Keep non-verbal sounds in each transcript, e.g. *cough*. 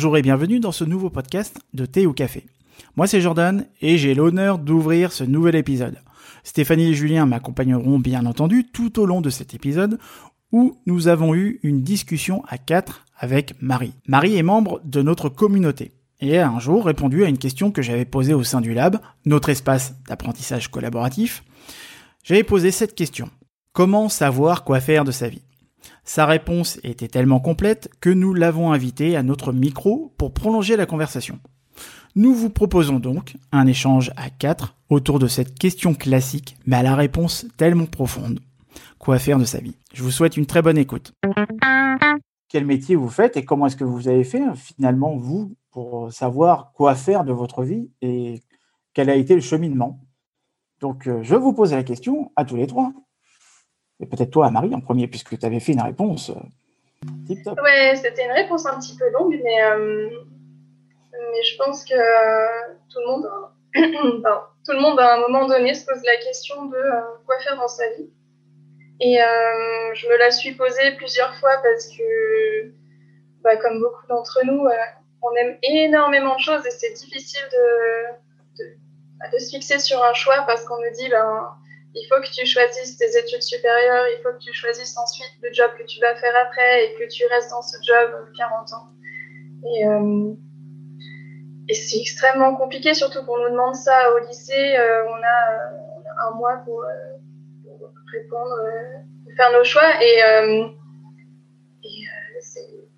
Bonjour et bienvenue dans ce nouveau podcast de Thé ou Café. Moi c'est Jordan et j'ai l'honneur d'ouvrir ce nouvel épisode. Stéphanie et Julien m'accompagneront bien entendu tout au long de cet épisode où nous avons eu une discussion à quatre avec Marie. Marie est membre de notre communauté et a un jour répondu à une question que j'avais posée au sein du lab, notre espace d'apprentissage collaboratif. J'avais posé cette question. Comment savoir quoi faire de sa vie? Sa réponse était tellement complète que nous l'avons invité à notre micro pour prolonger la conversation. Nous vous proposons donc un échange à quatre autour de cette question classique, mais à la réponse tellement profonde. Quoi faire de sa vie? Je vous souhaite une très bonne écoute. Quel métier vous faites et comment est-ce que vous avez fait finalement, vous, pour savoir quoi faire de votre vie et quel a été le cheminement? Donc, euh, je vous pose la question à tous les trois et peut-être toi, Marie, en premier, puisque tu avais fait une réponse euh, tip-top. Ouais, c'était une réponse un petit peu longue, mais, euh, je pense que euh, tout, le monde, *coughs* tout le monde, à un moment donné, se pose la question de quoi faire dans sa vie. Et je me la suis posée plusieurs fois parce que, bah, comme beaucoup d'entre nous, on aime énormément de choses et c'est difficile de, de, de, se fixer sur un choix parce qu'on me dit, ben, il faut que tu choisisses tes études supérieures, il faut que tu choisisses ensuite le job que tu vas faire après et que tu restes dans ce job 40 ans. Et, euh, et c'est extrêmement compliqué, surtout qu'on nous demande ça au lycée. Euh, on, a, un mois pour, euh, répondre, faire nos choix. Et, et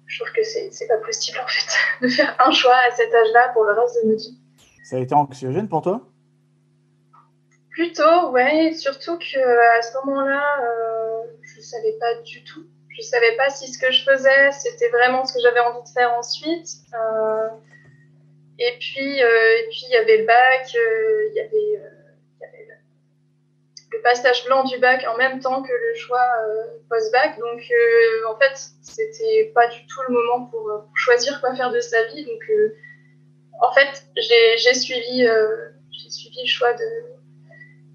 je trouve que c'est pas possible en fait *laughs* de faire un choix à cet âge-là pour le reste de notre vie. Ça a été anxiogène pour toi? Plutôt, ouais. Surtout que à ce moment-là, euh, je ne savais pas du tout. Je ne savais pas si ce que je faisais, c'était vraiment ce que j'avais envie de faire ensuite. Euh, et puis, euh, et puis il y avait le bac, il y avait, le passage blanc du bac en même temps que le choix post-bac. Donc, en fait, c'était pas du tout le moment pour, pour, choisir quoi faire de sa vie. Donc, en fait, j'ai suivi, j'ai suivi le choix de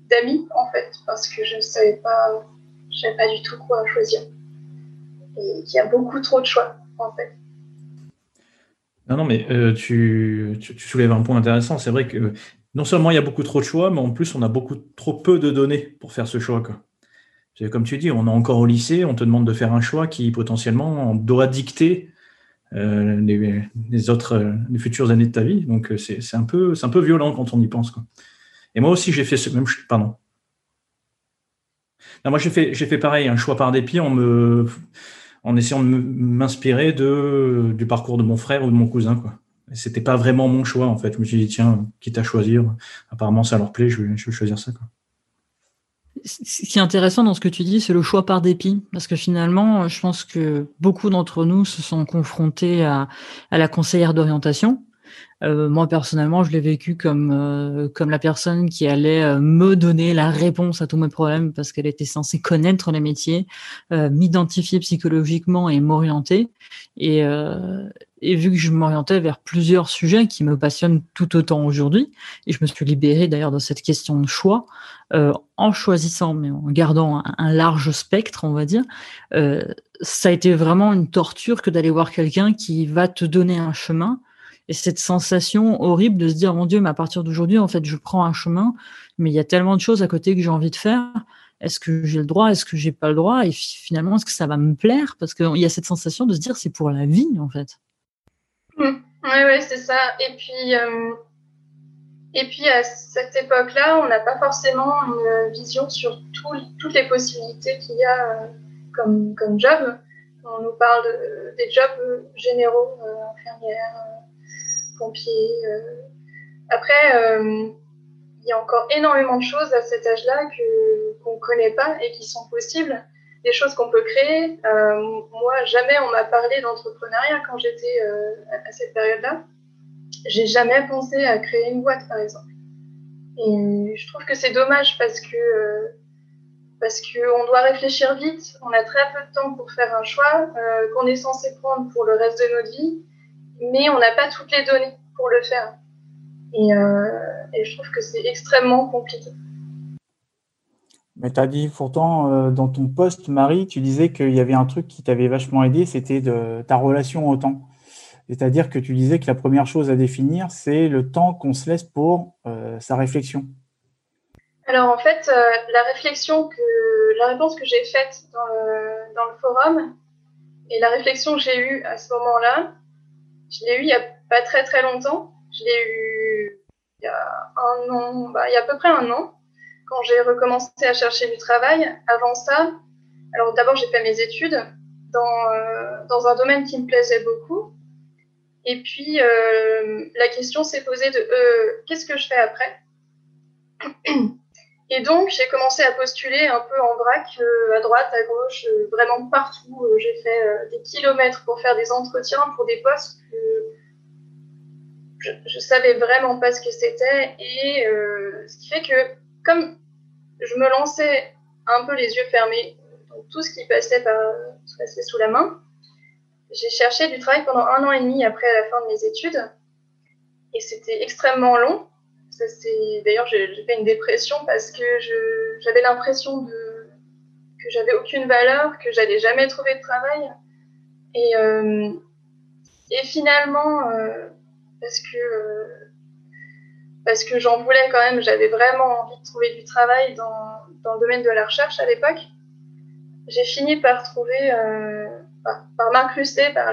d'amis en fait parce que je ne savais pas, je savais pas du tout quoi choisir. Et il y a beaucoup trop de choix en fait. Non, non, mais euh, tu, tu, soulèves un point intéressant. C'est vrai que non seulement il y a beaucoup trop de choix, mais en plus on a beaucoup trop peu de données pour faire ce choix. Quoi. Comme tu dis, on est encore au lycée, on te demande de faire un choix qui potentiellement doit dicter euh, les, autres, euh, les futures années de ta vie. Donc c'est un, peu, un peu violent quand on y pense. Et moi aussi, j'ai fait ce même. Pardon. moi, j'ai fait, j'ai fait pareil, un choix par dépit en, me, en essayant de m'inspirer de, du parcours de mon frère ou de mon cousin. Quoi. c'était pas vraiment mon choix, en fait. Je me suis dit, tiens, quitte à choisir, apparemment ça leur plaît, je vais, je vais choisir ça. Quoi. Ce qui est intéressant dans ce que tu dis, c'est le choix par dépit. Parce que finalement, je pense que beaucoup d'entre nous se sont confrontés à, à la conseillère d'orientation euh, moi personnellement, je l'ai vécu comme euh, comme la personne qui allait euh, me donner la réponse à tous mes problèmes parce qu'elle était censée connaître les métiers, m'identifier psychologiquement et m'orienter. Et, vu que je m'orientais vers plusieurs sujets qui me passionnent tout autant aujourd'hui, et je me suis libérée d'ailleurs de cette question de choix, en choisissant, mais en gardant un, un large spectre, on va dire, ça a été vraiment une torture que d'aller voir quelqu'un qui va te donner un chemin et cette sensation horrible de se dire, mon Dieu, mais à partir d'aujourd'hui, en fait, je prends un chemin, mais il y a tellement de choses à côté que j'ai envie de faire. Est-ce que j'ai le droit? Est-ce que j'ai pas le droit? Et finalement, est-ce que ça va me plaire? Parce qu'il y a cette sensation de se dire, c'est pour la vie, en fait. Oui, mmh. ouais, c'est ça. Et puis, euh, et puis à cette époque-là, on n'a pas forcément une vision sur toutes les possibilités qu'il y a euh, comme, comme job. On nous parle des jobs généraux, euh, infirmières, pompiers. Euh. Après, euh, il y a encore énormément de choses à cet âge-là qu'on ne connaît pas et qui sont possibles, des choses qu'on peut créer. Euh, moi, jamais on m'a parlé d'entrepreneuriat quand j'étais à cette période-là. J'ai jamais pensé à créer une boîte, par exemple. Et je trouve que c'est dommage parce que parce qu'on doit réfléchir vite, on a très peu de temps pour faire un choix qu'on est censé prendre pour le reste de notre vie mais on n'a pas toutes les données pour le faire. Et, euh, je trouve que c'est extrêmement compliqué. Mais tu as dit pourtant euh, dans ton poste, Marie, tu disais qu'il y avait un truc qui t'avait vachement aidé, c'était de ta relation au temps. C'est-à-dire que tu disais que la première chose à définir, c'est le temps qu'on se laisse pour euh, sa réflexion. Alors en fait, euh, la réflexion que la réponse que j'ai faite dans le, dans le, forum et la réflexion que j'ai eue à ce moment-là, je l'ai eue il n'y a pas très très longtemps. Je l'ai eue il y a un an, bah, il y a à peu près un an, quand j'ai recommencé à chercher du travail. Avant ça, alors d'abord j'ai fait mes études dans, euh, dans un domaine qui me plaisait beaucoup. Et puis euh, la question s'est posée de euh, qu'est-ce que je fais après? *clears throat* Et donc, j'ai commencé à postuler un peu en vrac, euh, à droite, à gauche, euh, vraiment partout. Euh, j'ai fait des kilomètres pour faire des entretiens pour des postes que je, je savais vraiment pas ce que c'était. Et ce qui fait que, comme je me lançais un peu les yeux fermés, donc tout ce qui passait, par, passait sous la main, j'ai cherché du travail pendant un an et demi après la fin de mes études. Et c'était extrêmement long D'ailleurs, j'ai fait une dépression parce que j'avais l'impression de, que j'avais aucune valeur, que j'allais jamais trouver de travail. Et, euh, finalement, euh, parce que, euh, que j'en voulais quand même, j'avais vraiment envie de trouver du travail dans, dans le domaine de la recherche à l'époque, j'ai fini par trouver, par m'incruster par,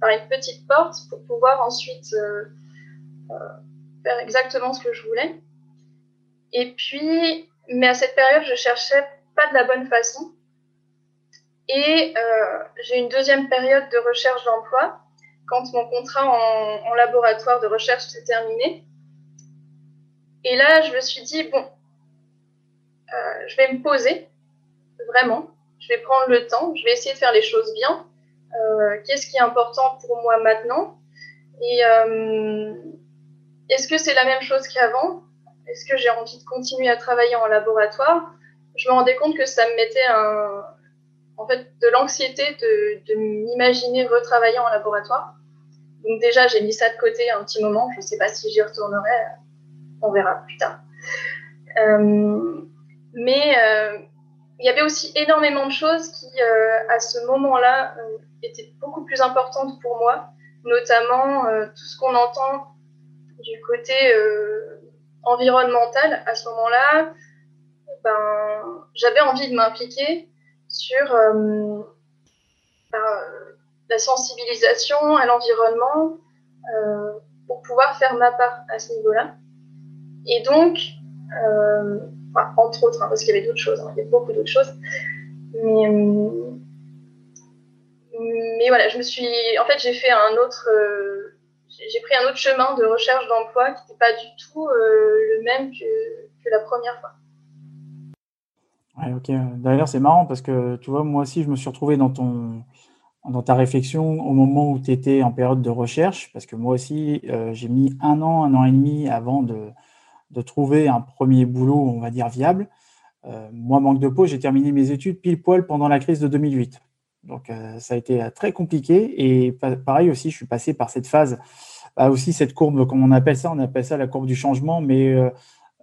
par, une petite porte pour pouvoir ensuite exactement ce que je voulais. Et puis, mais à cette période, je cherchais pas de la bonne façon. Et euh, j'ai une deuxième période de recherche d'emploi quand mon contrat en, laboratoire de recherche s'est terminé. Et là, je me suis dit, bon, euh, je vais me poser, vraiment. Je vais prendre le temps, je vais essayer de faire les choses bien. Euh, qu'est-ce qui est important pour moi maintenant? Et est-ce que c'est la même chose qu'avant? Est-ce que j'ai envie de continuer à travailler en laboratoire? Je me rendais compte que ça me mettait un, en fait, de l'anxiété de, m'imaginer retravailler en laboratoire. Donc déjà, j'ai mis ça de côté un petit moment. Je ne sais pas si j'y retournerai. On verra plus tard. Euh, mais euh, il y avait aussi énormément de choses qui, euh, à ce moment-là, étaient beaucoup plus importantes pour moi, notamment tout ce qu'on entend du côté euh, environnemental, à ce moment-là, ben, j'avais envie de m'impliquer sur euh, ben, la sensibilisation à l'environnement euh, pour pouvoir faire ma part à ce niveau-là. Et donc, entre autres, hein, parce qu'il y avait d'autres choses, hein, il y avait beaucoup d'autres choses, mais, mais voilà, je me suis, en fait, j'ai fait un autre j'ai pris un autre chemin de recherche d'emploi qui n'était pas du tout euh, le même que, la première fois. Ok. D'ailleurs, c'est marrant parce que tu vois, moi aussi, je me suis retrouvé dans ton dans ta réflexion au moment où tu étais en période de recherche, parce que moi aussi, euh, j'ai mis un an, un an et demi avant de, de, trouver un premier boulot, on va dire, viable. Euh, moi, manque de peau, j'ai terminé mes études pile poil pendant la crise de 2008. Donc, ça a été très compliqué. Et pareil aussi, je suis passé par cette phase aussi cette courbe, comme on appelle ça, on appelle ça la courbe du changement, mais euh,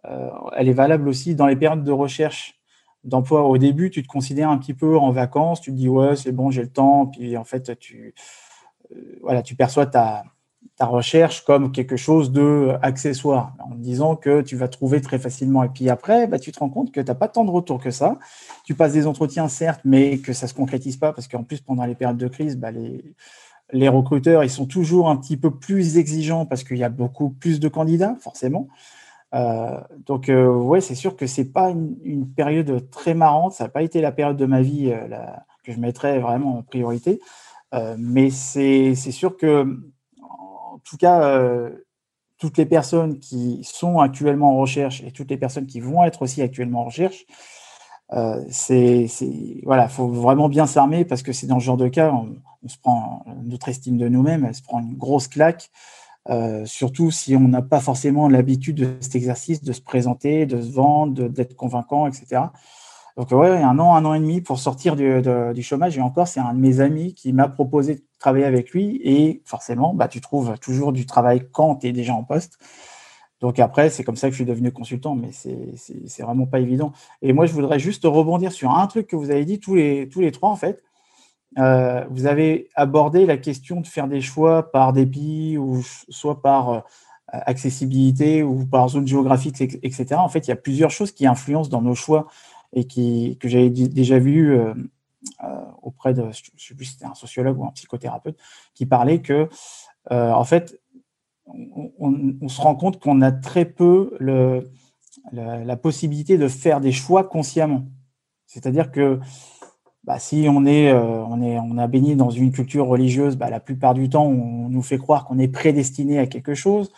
euh, elle est valable aussi dans les périodes de recherche d'emploi. Au début, tu te considères un petit peu en vacances, tu te dis ouais, c'est bon, j'ai le temps, puis en fait, tu, euh, voilà, tu perçois ta, ta recherche comme quelque chose de accessoire, en disant que tu vas trouver très facilement. Et puis après, bah, tu te rends compte que tu n'as pas tant de retour que ça. Tu passes des entretiens, certes, mais que ça ne se concrétise pas, parce qu'en plus, pendant les périodes de crise, bah, les, les recruteurs, ils sont toujours un petit peu plus exigeants parce qu'il y a beaucoup plus de candidats, forcément. Euh, donc, euh, ouais, c'est sûr que c'est pas une, période très marrante. Ça n'a pas été la période de ma vie euh, que je mettrais vraiment en priorité. mais c'est sûr que, en tout cas, toutes les personnes qui sont actuellement en recherche et toutes les personnes qui vont être aussi actuellement en recherche, euh, c'est voilà, faut vraiment bien s'armer parce que c'est dans ce genre de cas, on, se prend notre estime de nous-mêmes, elle se prend une grosse claque. Euh, surtout si on n'a pas forcément l'habitude de cet exercice, de se présenter, de se vendre, d'être convaincant, etc. Donc ouais, un an, un an et demi pour sortir du, chômage. Et encore, c'est un de mes amis qui m'a proposé de travailler avec lui. Et forcément, bah, tu trouves toujours du travail quand tu es déjà en poste. Donc après, c'est comme ça que je suis devenu consultant, mais c'est vraiment pas évident. Et moi, je voudrais juste rebondir sur un truc que vous avez dit tous les, tous les trois, en fait. vous avez abordé la question de faire des choix par dépit ou soit par accessibilité ou par zone géographique, etc. En fait, il y a plusieurs choses qui influencent dans nos choix et qui, que j'avais déjà vu auprès de, je ne sais plus si c'était un sociologue ou un psychothérapeute, qui parlait que, en fait, on, se rend compte qu'on a très peu la, possibilité de faire des choix consciemment. C'est-à-dire que bah, si on est, euh, on est, on a baigné dans une culture religieuse, bah, la plupart du temps, on nous fait croire qu'on est prédestiné à quelque chose.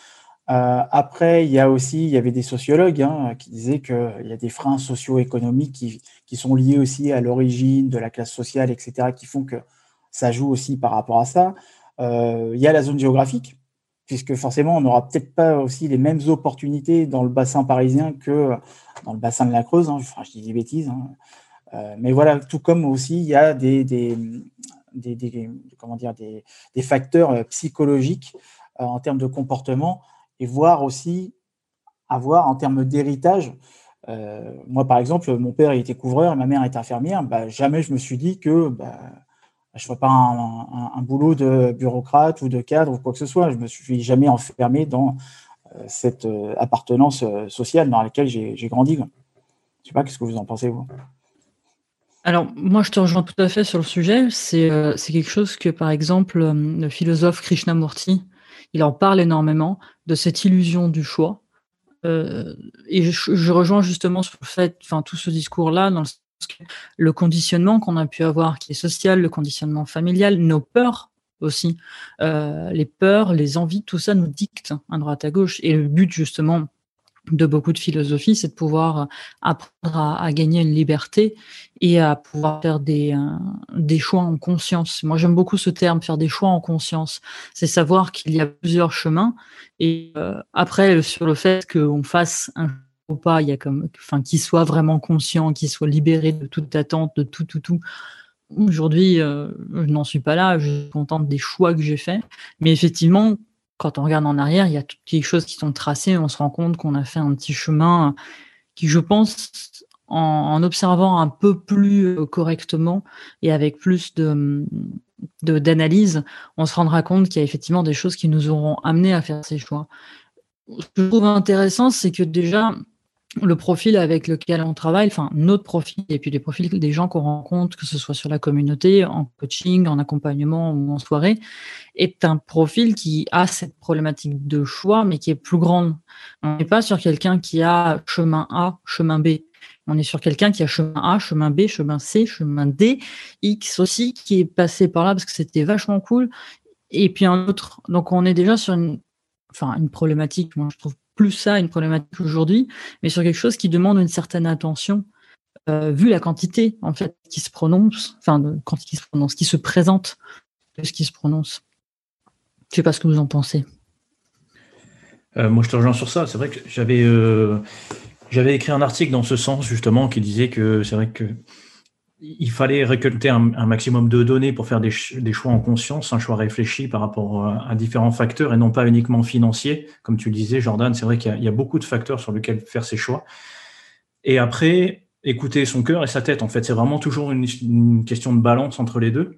Euh, après, il y a aussi, il y avait des sociologues hein, qui disaient qu'il y a des freins socio-économiques qui, qui, sont liés aussi à l'origine de la classe sociale, etc., qui font que ça joue aussi par rapport à ça. Euh, il y a la zone géographique puisque forcément, on n'aura peut-être pas aussi les mêmes opportunités dans le bassin parisien que dans le bassin de la Creuse. Hein. Enfin, je dis des bêtises. Hein. Euh, mais voilà, tout comme aussi, il y a des, des, des, comment dire, des, facteurs euh, psychologiques euh, en termes de comportement et voire aussi avoir en termes d'héritage. moi, par exemple, mon père était couvreur et ma mère était infirmière. Bah, jamais je me suis dit que bah, je ne pas un, boulot de bureaucrate ou de cadre ou quoi que ce soit. Je ne me suis jamais enfermé dans euh, cette euh, appartenance euh, sociale dans laquelle j'ai grandi. Je ne sais pas, qu'est-ce que vous en pensez, vous? Alors, moi, je te rejoins tout à fait sur le sujet. C'est quelque chose que, par exemple, le philosophe Krishnamurti, il en parle énormément de cette illusion du choix. et je, rejoins justement sur le fait, enfin, tout ce discours-là, dans le le conditionnement qu'on a pu avoir, qui est social, le conditionnement familial, nos peurs aussi, euh, les peurs, les envies, tout ça nous dicte à droite à gauche. Et le but justement de beaucoup de philosophie, c'est de pouvoir apprendre à, gagner une liberté et à pouvoir faire des, euh, des choix en conscience. Moi, j'aime beaucoup ce terme, faire des choix en conscience. C'est savoir qu'il y a plusieurs chemins. Et euh, après, sur le fait qu'on fasse un ou pas, il y a comme, enfin, qu'il soit vraiment conscient, qu'il soit libéré de toute attente, de tout, tout, tout. Aujourd'hui, euh, je n'en suis pas là, je suis contente des choix que j'ai faits. Mais effectivement, quand on regarde en arrière, il y a toutes les choses qui sont tracées, on se rend compte qu'on a fait un petit chemin qui, je pense, en, observant un peu plus euh, correctement et avec plus de d'analyse, on se rendra compte qu'il y a effectivement des choses qui nous auront amené à faire ces choix. Ce que je trouve intéressant, c'est que déjà, le profil avec lequel on travaille, enfin notre profil et puis les profils des gens qu'on rencontre, que ce soit sur la communauté, en coaching, en accompagnement ou en soirée, est un profil qui a cette problématique de choix, mais qui est plus grande. On n'est pas sur quelqu'un qui a chemin A, chemin B. On est sur quelqu'un qui a chemin A, chemin B, chemin C, chemin D, X aussi, qui est passé par là parce que c'était vachement cool. Et puis un autre. Donc on est déjà sur une, enfin, une problématique, moi je trouve plus ça une problématique aujourd'hui, mais sur quelque chose qui demande une certaine attention, euh, vu la quantité en fait qui se prononce, enfin quand qui se prononce, qui se présente de ce qui se prononce. Je sais pas ce que vous en pensez. Euh, moi, je te rejoins sur ça. C'est vrai que j'avais euh, j'avais écrit un article dans ce sens justement qui disait que c'est vrai que il fallait récolter un, maximum de données pour faire des, choix en conscience, un choix réfléchi par rapport à, différents facteurs et non pas uniquement financiers. Comme tu le disais, Jordan, c'est vrai qu'il y, a beaucoup de facteurs sur lesquels faire ses choix. Et après, écouter son cœur et sa tête, en fait, c'est vraiment toujours une, question de balance entre les deux.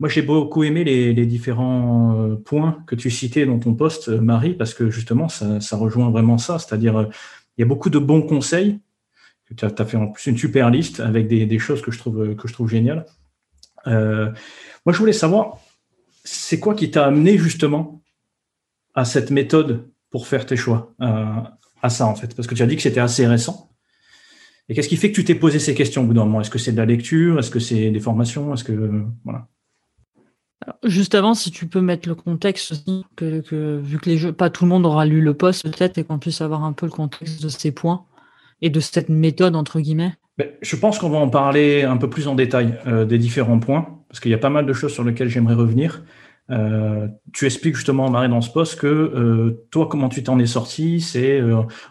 Moi, j'ai beaucoup aimé les, différents euh, points que tu citais dans ton poste, Marie, parce que justement, ça, ça rejoint vraiment ça. C'est-à-dire, euh, il y a beaucoup de bons conseils, tu as, fait en plus une super liste avec des, choses que je trouve, que je trouve géniales. Euh, moi, je voulais savoir, c'est quoi qui t'a amené justement à cette méthode pour faire tes choix, à, ça en fait? Parce que tu as dit que c'était assez récent. Et qu'est-ce qui fait que tu t'es posé ces questions au bout d'un moment? Est-ce que c'est de la lecture? Est-ce que c'est des formations? Est-ce que voilà. Juste avant, si tu peux mettre le contexte aussi, vu que les jeux, pas tout le monde aura lu le poste peut-être, et qu'on puisse avoir un peu le contexte de ces points et de cette méthode, entre guillemets? Ben, Je pense qu'on va en parler un peu plus en détail euh, des différents points, parce qu'il y a pas mal de choses sur lesquelles j'aimerais revenir. Euh, tu expliques justement, Marie, dans ce poste, que euh, toi, comment tu t'en es sorti, c'est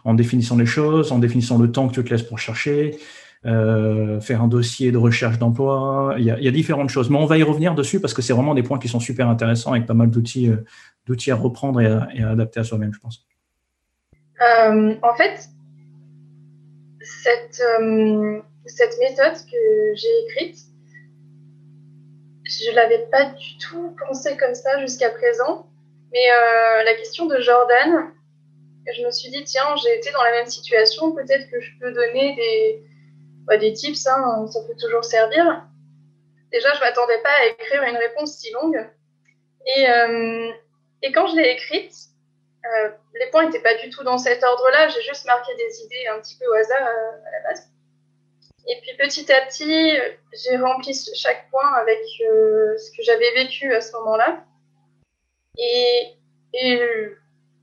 en définissant les choses, en définissant le temps que tu te laisses pour chercher, faire un dossier de recherche d'emploi. Il, il, y a différentes choses, mais on va y revenir dessus parce que c'est vraiment des points qui sont super intéressants avec pas mal d'outils, d'outils à reprendre et à, et à adapter à soi-même, je pense. en fait, cette, euh, cette méthode que j'ai écrite, je ne l'avais pas du tout pensé comme ça jusqu'à présent. Mais euh, la question de Jordan, je me suis dit, tiens, j'ai été dans la même situation, peut-être que je peux donner des, bah, des tips, hein, ça peut toujours servir. Déjà, je ne m'attendais pas à écrire une réponse si longue. Et, euh, et quand je l'ai écrite, euh, les points n'étaient pas du tout dans cet ordre-là, j'ai juste marqué des idées un petit peu au hasard à la base. Et puis petit à petit, j'ai rempli chaque point avec euh, ce que j'avais vécu à ce moment-là. Et,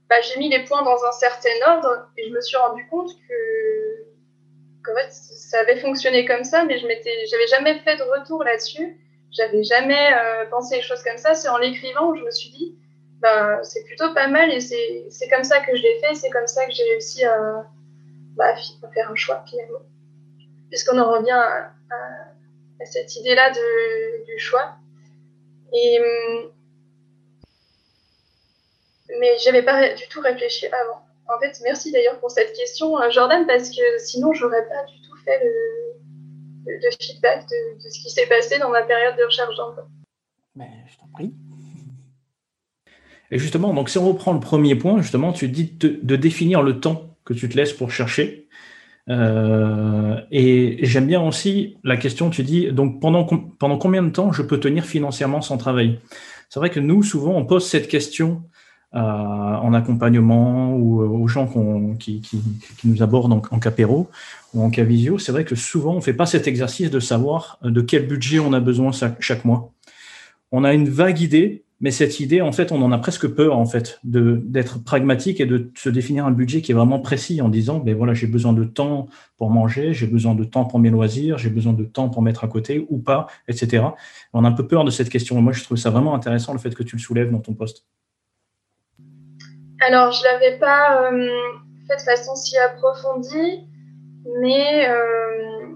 bah, j'ai mis les points dans un certain ordre et je me suis rendu compte que, en fait, ça avait fonctionné comme ça, mais je j'avais jamais fait de retour là-dessus. J'avais jamais euh, pensé les choses comme ça. C'est en l'écrivant où je me suis dit, bah, c'est plutôt pas mal et c'est comme ça que je l'ai fait. C'est comme ça que j'ai réussi à, bah, faire un choix finalement puisqu'on en revient à, cette idée-là du choix. Et, hum, mais j'avais pas du tout réfléchi avant. En fait, merci d'ailleurs pour cette question, euh, Jordan, parce que sinon, j'aurais pas du tout fait le, feedback de, ce qui s'est passé dans ma période de recherche d'emploi. Mais je t'en prie. Et justement, donc si on reprend le premier point, justement, tu dis de définir le temps que tu te laisses pour chercher. Euh, et j'aime bien aussi la question, tu dis, donc pendant, combien de temps je peux tenir financièrement sans travail? C'est vrai que nous, souvent, on pose cette question euh, en accompagnement ou euh, aux gens qui, nous abordent en, en capéro ou en cas visio. C'est vrai que souvent, on ne fait pas cet exercice de savoir de quel budget on a besoin chaque mois. On a une vague idée mais cette idée, en fait, on en a presque peur, en fait, d'être pragmatique et de se définir un budget qui est vraiment précis en disant, ben voilà, j'ai besoin de temps pour manger, j'ai besoin de temps pour mes loisirs, j'ai besoin de temps pour mettre à côté ou pas, etc. On a un peu peur de cette question. moi, je trouve ça vraiment intéressant le fait que tu le soulèves dans ton poste. Alors, je l'avais pas euh, fait de façon si approfondie, mais euh,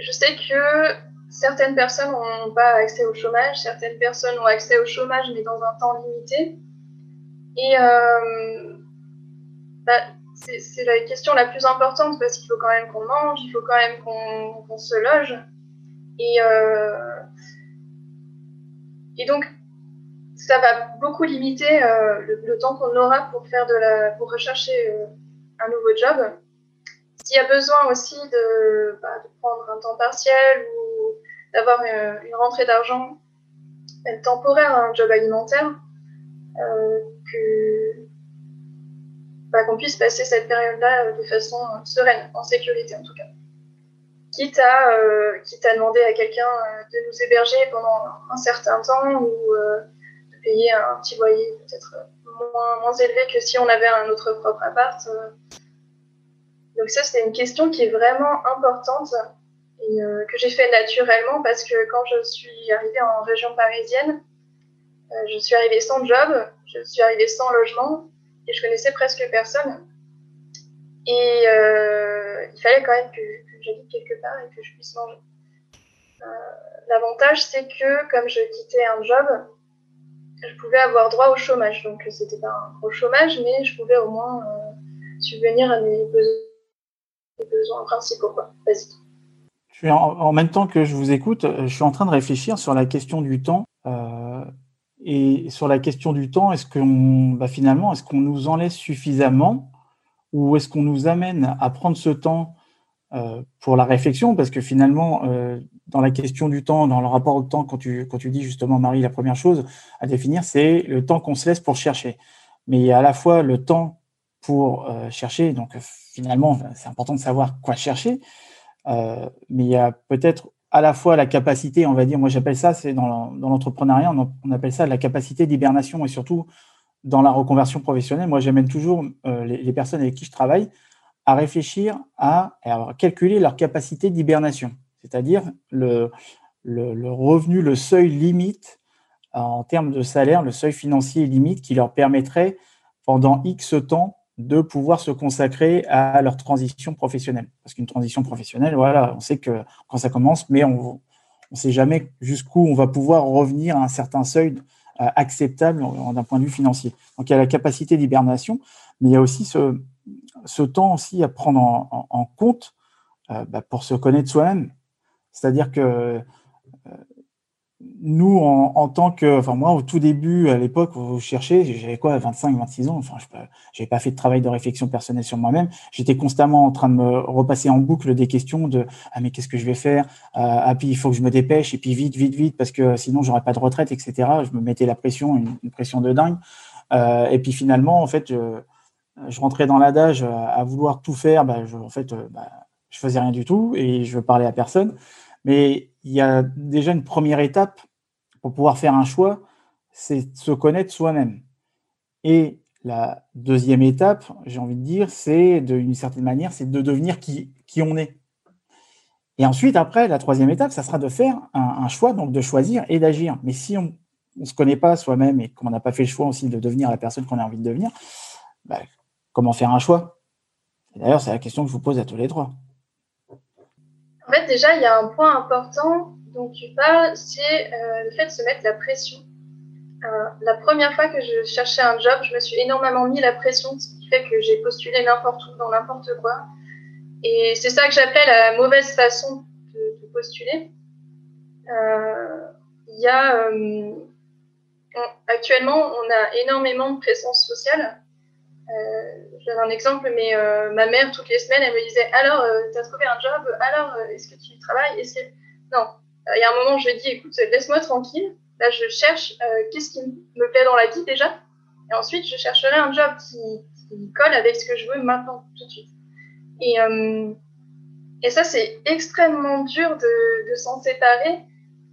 je sais que certaines personnes n'ont pas accès au chômage, certaines personnes ont accès au chômage, mais dans un temps limité. Et euh, bah, c'est la question la plus importante parce qu'il faut quand même qu'on mange, il faut quand même qu'on se loge. Et, euh, et donc, ça va beaucoup limiter euh, le, temps qu'on aura pour, faire de la, pour rechercher un nouveau job. S'il y a besoin aussi de, bah, de prendre un temps partiel ou d'avoir une, rentrée d'argent temporaire, un job alimentaire, euh, que bah, qu'on puisse passer cette période-là euh, de façon sereine, en sécurité en tout cas. Quitte à, euh, quitte à demander à quelqu'un de nous héberger pendant un certain temps ou de payer un petit loyer peut-être moins, moins, élevé que si on avait un autre propre appart. Donc ça, c'est une question qui est vraiment importante euh, que j'ai fait naturellement parce que quand je suis arrivée en région parisienne, euh, je suis arrivée sans job, je suis arrivée sans logement et je connaissais presque personne. Et euh, il fallait quand même que, j'habite quelque part et que je puisse manger. L'avantage, c'est que comme je quittais un job, je pouvais avoir droit au chômage. Donc, c'était pas un gros chômage, mais je pouvais au moins subvenir à mes besoins, principaux, en, même temps que je vous écoute, euh, je suis en train de réfléchir sur la question du temps. Euh, et sur la question du temps, est-ce qu'on, bah finalement, est-ce qu'on nous en laisse suffisamment ou est-ce qu'on nous amène à prendre ce temps euh, pour la réflexion? Parce que finalement, dans la question du temps, dans le rapport au temps, quand tu, quand tu dis justement, Marie, la première chose à définir, c'est le temps qu'on se laisse pour chercher. Mais il y a à la fois le temps pour chercher, donc finalement, c'est important de savoir quoi chercher, mais il y a peut-être à la fois la capacité, on va dire, moi j'appelle ça, c'est dans l'entrepreneuriat, on, appelle ça la capacité d'hibernation et surtout dans la reconversion professionnelle. Moi j'amène toujours euh, les, personnes avec qui je travaille à réfléchir à, calculer leur capacité d'hibernation, c'est-à-dire le, revenu, le seuil limite en termes de salaire, le seuil financier limite qui leur permettrait pendant X temps de pouvoir se consacrer à leur transition professionnelle. Parce qu'une transition professionnelle, voilà, on sait que quand ça commence, mais on ne sait jamais jusqu'où on va pouvoir revenir à un certain seuil euh, acceptable d'un point de vue financier. Donc il y a la capacité d'hibernation, mais il y a aussi ce, temps aussi à prendre en, compte euh, bah, pour se connaître soi-même. C'est-à-dire que euh, nous, en, tant que, enfin moi, au tout début, à l'époque, je cherchais, j'avais quoi, 25, 26 ans? Enfin, je n'avais pas fait de travail de réflexion personnelle sur moi-même. J'étais constamment en train de me repasser en boucle des questions de ah mais qu'est-ce que je vais faire? Euh, Ah puis il faut que je me dépêche et puis vite, vite, vite parce que sinon j'aurais pas de retraite, etc. Je me mettais la pression, une, pression de dingue. Euh, et puis finalement, en fait, je, je rentrais dans l'adage à, vouloir tout faire. Bah, je, en fait, bah, je faisais rien du tout et je parlais à personne. Mais il y a déjà une première étape pour pouvoir faire un choix, c'est se connaître soi-même. Et la deuxième étape, j'ai envie de dire, c'est d'une certaine manière, c'est de devenir qui, qui on est. Et ensuite, après, la troisième étape, ça sera de faire un, choix, donc de choisir et d'agir. Mais si on ne se connaît pas soi-même et qu'on n'a pas fait le choix aussi de devenir la personne qu'on a envie de devenir, bah, comment faire un choix? D'ailleurs, c'est la question que je vous pose à tous les trois. En fait, déjà, il y a un point important dont tu parles, c'est euh, le fait de se mettre la pression. Euh, la première fois que je cherchais un job, je me suis énormément mis la pression, ce qui fait que j'ai postulé n'importe où, dans n'importe quoi. Et c'est ça que j'appelle la mauvaise façon de, postuler. Euh, il y a actuellement, on a énormément de présence sociale. Donne un exemple, mais euh, ma mère, toutes les semaines, elle me disait Alors, euh, tu as trouvé un job Alors, est-ce que tu travailles? Non. Il y a un moment, je lui dit Écoute, laisse-moi tranquille. Là, je cherche qu'est-ce qui me plaît dans la vie déjà. Et ensuite, je chercherai un job qui, colle avec ce que je veux maintenant, tout de suite. Et, et ça, c'est extrêmement dur de, de s'en séparer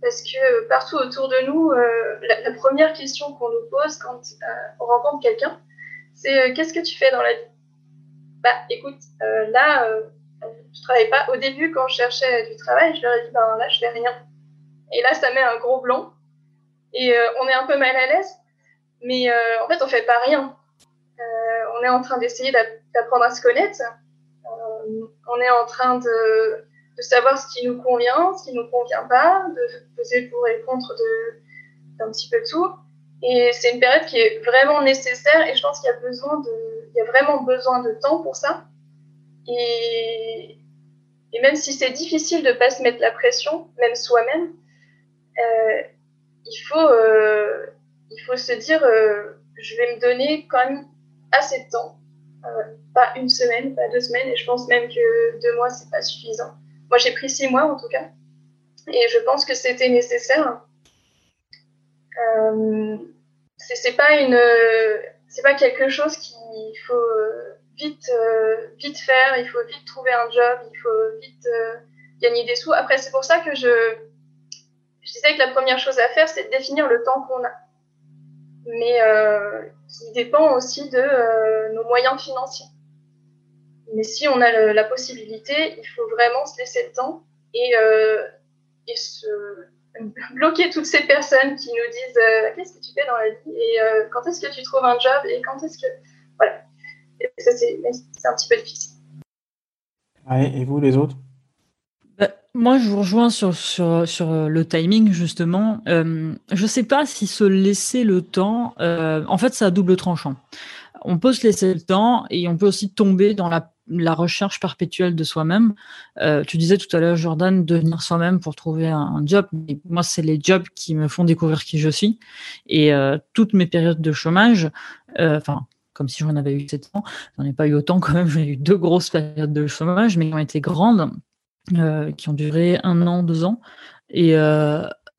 parce que partout autour de nous, la, première question qu'on nous pose quand on rencontre quelqu'un, c'est euh, qu'est-ce que tu fais dans la vie? Bah écoute, euh, là, euh, je travaille pas. Au début, quand je cherchais du travail, je leur ai dit, ben là, je fais rien. Et là, ça met un gros blanc. Et on est un peu mal à l'aise. Mais en fait, on fait pas rien. on est en train d'essayer d'apprendre à se connaître. on est en train de, de, savoir ce qui nous convient, ce qui nous convient pas, de peser pour et contre d'un petit peu tout. Et c'est une période qui est vraiment nécessaire et je pense qu'il y a besoin de, il y a vraiment besoin de temps pour ça. Et, même si c'est difficile de pas se mettre la pression, même soi-même, euh, il faut, euh, il faut se dire, euh, je vais me donner quand même assez de temps, pas une semaine, pas deux semaines, et je pense même que deux mois c'est pas suffisant. Moi j'ai pris six mois en tout cas, et je pense que c'était nécessaire. Euh, c'est pas une c'est pas quelque chose qu'il faut euh, vite euh, vite faire. Il faut vite trouver un job. Il faut vite euh, gagner des sous. Après c'est pour ça que je je disais que la première chose à faire c'est de définir le temps qu'on a. Mais qui dépend aussi de nos moyens financiers. Mais si on a la possibilité il faut vraiment se laisser le temps et et se bloquer toutes ces personnes qui nous disent euh, qu'est-ce que tu fais dans la vie et euh, quand est-ce que tu trouves un job et quand est-ce que. Voilà. ça, c'est un petit peu difficile. et vous, les autres? Bah, moi, je vous rejoins sur, sur, sur euh, le timing, justement. je ne sais pas si se laisser le temps, en fait, c'est à double tranchant. On peut se laisser le temps et on peut aussi tomber dans la la recherche perpétuelle de soi-même. Euh, tu disais tout à l'heure, Jordan, devenir soi-même pour trouver un, job. Mais moi, c'est les jobs qui me font découvrir qui je suis. Et euh, toutes mes périodes de chômage, euh, enfin, comme si j'en avais eu 7 ans, j'en ai pas eu autant quand même. *laughs* J'ai eu deux grosses périodes de chômage, mais qui ont été grandes, qui ont duré un an, deux ans. Et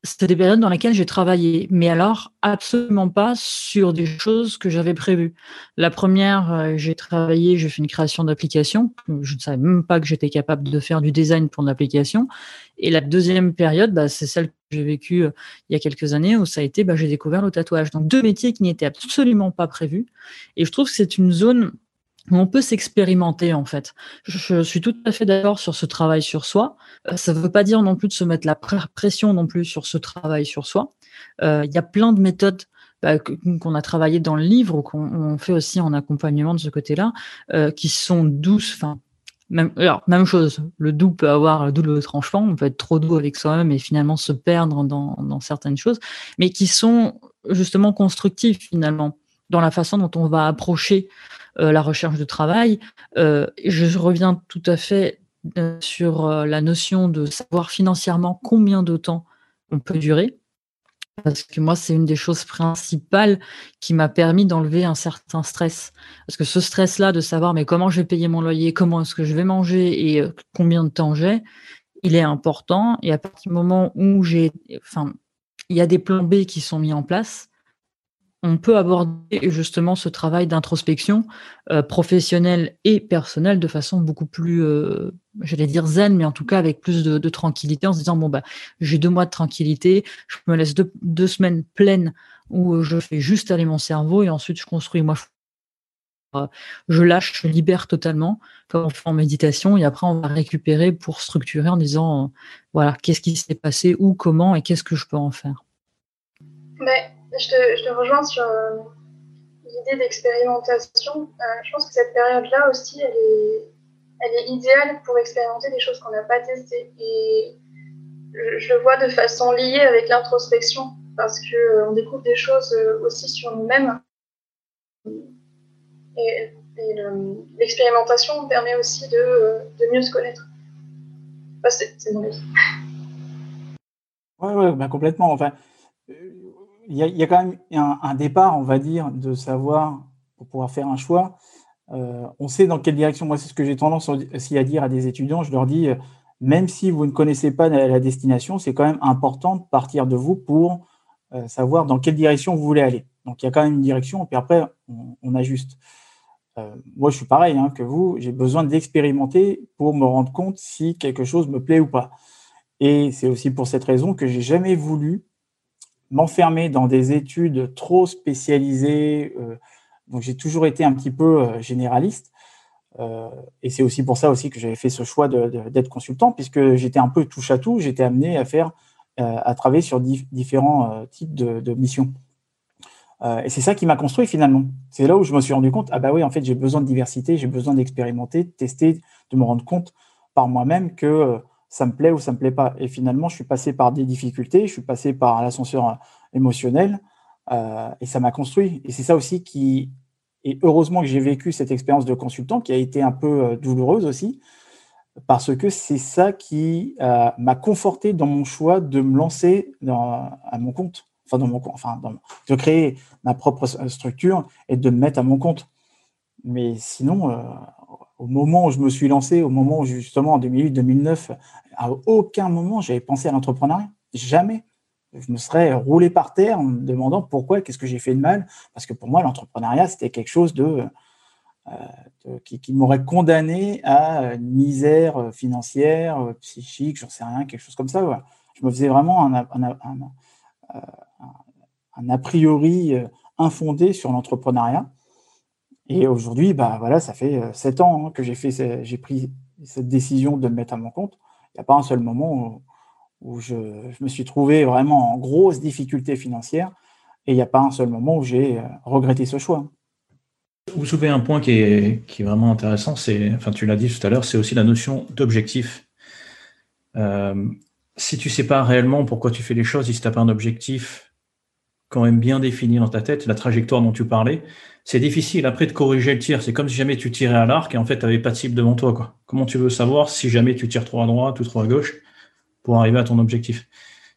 c'était des périodes dans lesquelles j'ai travaillé, mais alors absolument pas sur des choses que j'avais prévues. La première, euh, j'ai travaillé, j'ai fait une création d'application. Je ne savais même pas que j'étais capable de faire du design pour une application. Et la deuxième période, bah, c'est celle que j'ai vécue euh, il y a quelques années où ça a été, bah, j'ai découvert le tatouage. Donc deux métiers qui n'étaient absolument pas prévus. Et je trouve que c'est une zone on peut s'expérimenter en fait. Je, suis tout à fait d'accord sur ce travail sur soi. Euh, ça ne veut pas dire non plus de se mettre la pression non plus sur ce travail sur soi. Euh, il y a plein de méthodes bah, qu'on a travaillées dans le livre ou qu'on fait aussi en accompagnement de ce côté-là, euh, qui sont douces. Enfin, même, alors, même chose. Le doux peut avoir le double tranchant. On peut être trop doux avec soi-même et finalement se perdre dans, dans certaines choses, mais qui sont justement constructives finalement dans la façon dont on va approcher la recherche de travail. Euh, je reviens tout à fait euh, sur la notion de savoir financièrement combien de temps on peut durer. parce que moi, c'est une des choses principales qui m'a permis d'enlever un certain stress. Parce que ce stress-là de savoir mais comment je vais payer mon loyer, comment est-ce que je vais manger et euh, combien de temps j'ai, il est important. Et à partir du moment où j'ai, enfin, il y a des plans B qui sont mis en place, on peut aborder justement ce travail d'introspection euh, professionnelle et personnelle de façon beaucoup plus, euh, j'allais dire zen, mais en tout cas avec plus de, tranquillité, en se disant bon bah j'ai deux mois de tranquillité, je me laisse deux, semaines pleines où je fais juste aller mon cerveau et ensuite je construis moi. Je lâche, je libère totalement, comme on fait en méditation, et après on va récupérer pour structurer en disant voilà qu'est-ce qui s'est passé, où, comment et qu'est-ce que je peux en faire. Mais je te, rejoins sur euh, l'idée d'expérimentation. Euh, je pense que cette période-là aussi, elle est, idéale pour expérimenter des choses qu'on n'a pas testées. Et je, le vois de façon liée avec l'introspection, parce qu'on euh, découvre des choses aussi sur nous-mêmes. Et, l'expérimentation permet aussi de, mieux se connaître. c'est mon avis. Oui, ouais, bah complètement. Enfin, il y, a, quand même un, départ, on va dire, de savoir pour pouvoir faire un choix. Euh, on sait dans quelle direction. Moi, c'est ce que j'ai tendance aussi à dire à des étudiants. Je leur dis, euh, même si vous ne connaissez pas la, destination, c'est quand même important de partir de vous pour euh, savoir dans quelle direction vous voulez aller. Donc, il y a quand même une direction, et puis après, on, ajuste. moi, je suis pareil hein, que vous. J'ai besoin d'expérimenter pour me rendre compte si quelque chose me plaît ou pas. Et c'est aussi pour cette raison que j'ai jamais voulu m'enfermer dans des études trop spécialisées. Euh, donc j'ai toujours été un petit peu euh, généraliste. Euh, et c'est aussi pour ça aussi que j'avais fait ce choix d'être consultant, puisque j'étais un peu touche à tout. J'étais amené à faire, à travailler sur différents types de, missions. et c'est ça qui m'a construit finalement. C'est là où je me suis rendu compte, ah bah oui, en fait, j'ai besoin de diversité, j'ai besoin d'expérimenter, de tester, de me rendre compte par moi-même que ça me plaît ou ça me plaît pas. Et finalement, je suis passé par des difficultés, je suis passé par l'ascenseur euh, émotionnel, euh, et ça m'a construit. Et c'est ça aussi qui, et heureusement que j'ai vécu cette expérience de consultant qui a été un peu euh, douloureuse aussi, parce que c'est ça qui m'a conforté dans mon choix de me lancer à mon compte, enfin dans mon enfin de créer ma propre structure et de me mettre à mon compte. Mais sinon, au moment où je me suis lancé, au moment où justement en 2008-2009, à aucun moment j'avais pensé à l'entrepreneuriat. Jamais. Je me serais roulé par terre en me demandant pourquoi, qu'est-ce que j'ai fait de mal. Parce que pour moi, l'entrepreneuriat, c'était quelque chose de, euh, qui, m'aurait condamné à une misère financière, psychique, j'en sais rien, quelque chose comme ça. Je me faisais vraiment un, a priori euh, infondé sur l'entrepreneuriat. Et aujourd'hui, bah, voilà, ça fait euh, sept ans hein, que j'ai fait, j'ai pris cette décision de me mettre à mon compte. Il n'y a pas un seul moment où, je, me suis trouvé vraiment en grosse difficulté financière et il n'y a pas un seul moment où j'ai euh, regretté ce choix. Vous soulevez un point qui est, qui est vraiment intéressant, c'est, enfin tu l'as dit tout à l'heure, c'est aussi la notion d'objectif. Euh, si tu ne sais pas réellement pourquoi tu fais les choses, si tu n'as pas un objectif quand même bien défini dans ta tête, la trajectoire dont tu parlais, c'est difficile après de corriger le tir. C'est comme si jamais tu tirais à l'arc et en fait, tu n'avais pas de cible devant toi. Comment tu veux savoir si jamais tu tires trop à droite ou trop à gauche pour arriver à ton objectif?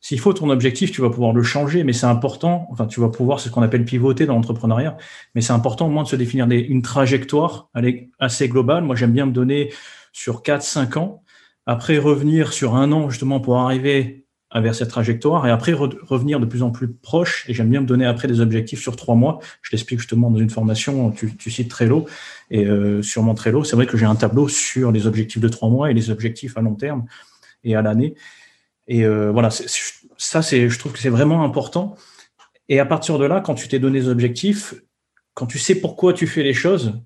S'il faut ton objectif, tu vas pouvoir le changer, mais c'est important. Enfin, tu vas pouvoir ce qu'on appelle pivoter dans l'entrepreneuriat, mais c'est important au moins de se définir une trajectoire assez globale. Moi, j'aime bien me donner sur 4-5 ans. Après, revenir sur un an justement pour arriver vers cette trajectoire et après revenir de plus en plus proche. Et j'aime bien me donner après des objectifs sur trois mois. Je t'explique justement dans une formation, tu, tu cites Trello. Et euh, sur mon Trello, c'est vrai que j'ai un tableau sur les objectifs de trois mois et les objectifs à long terme et à l'année. Et euh, voilà, ça, c'est, je trouve que c'est vraiment important. Et à partir de là, quand tu t'es donné des objectifs, quand tu sais pourquoi tu fais les choses,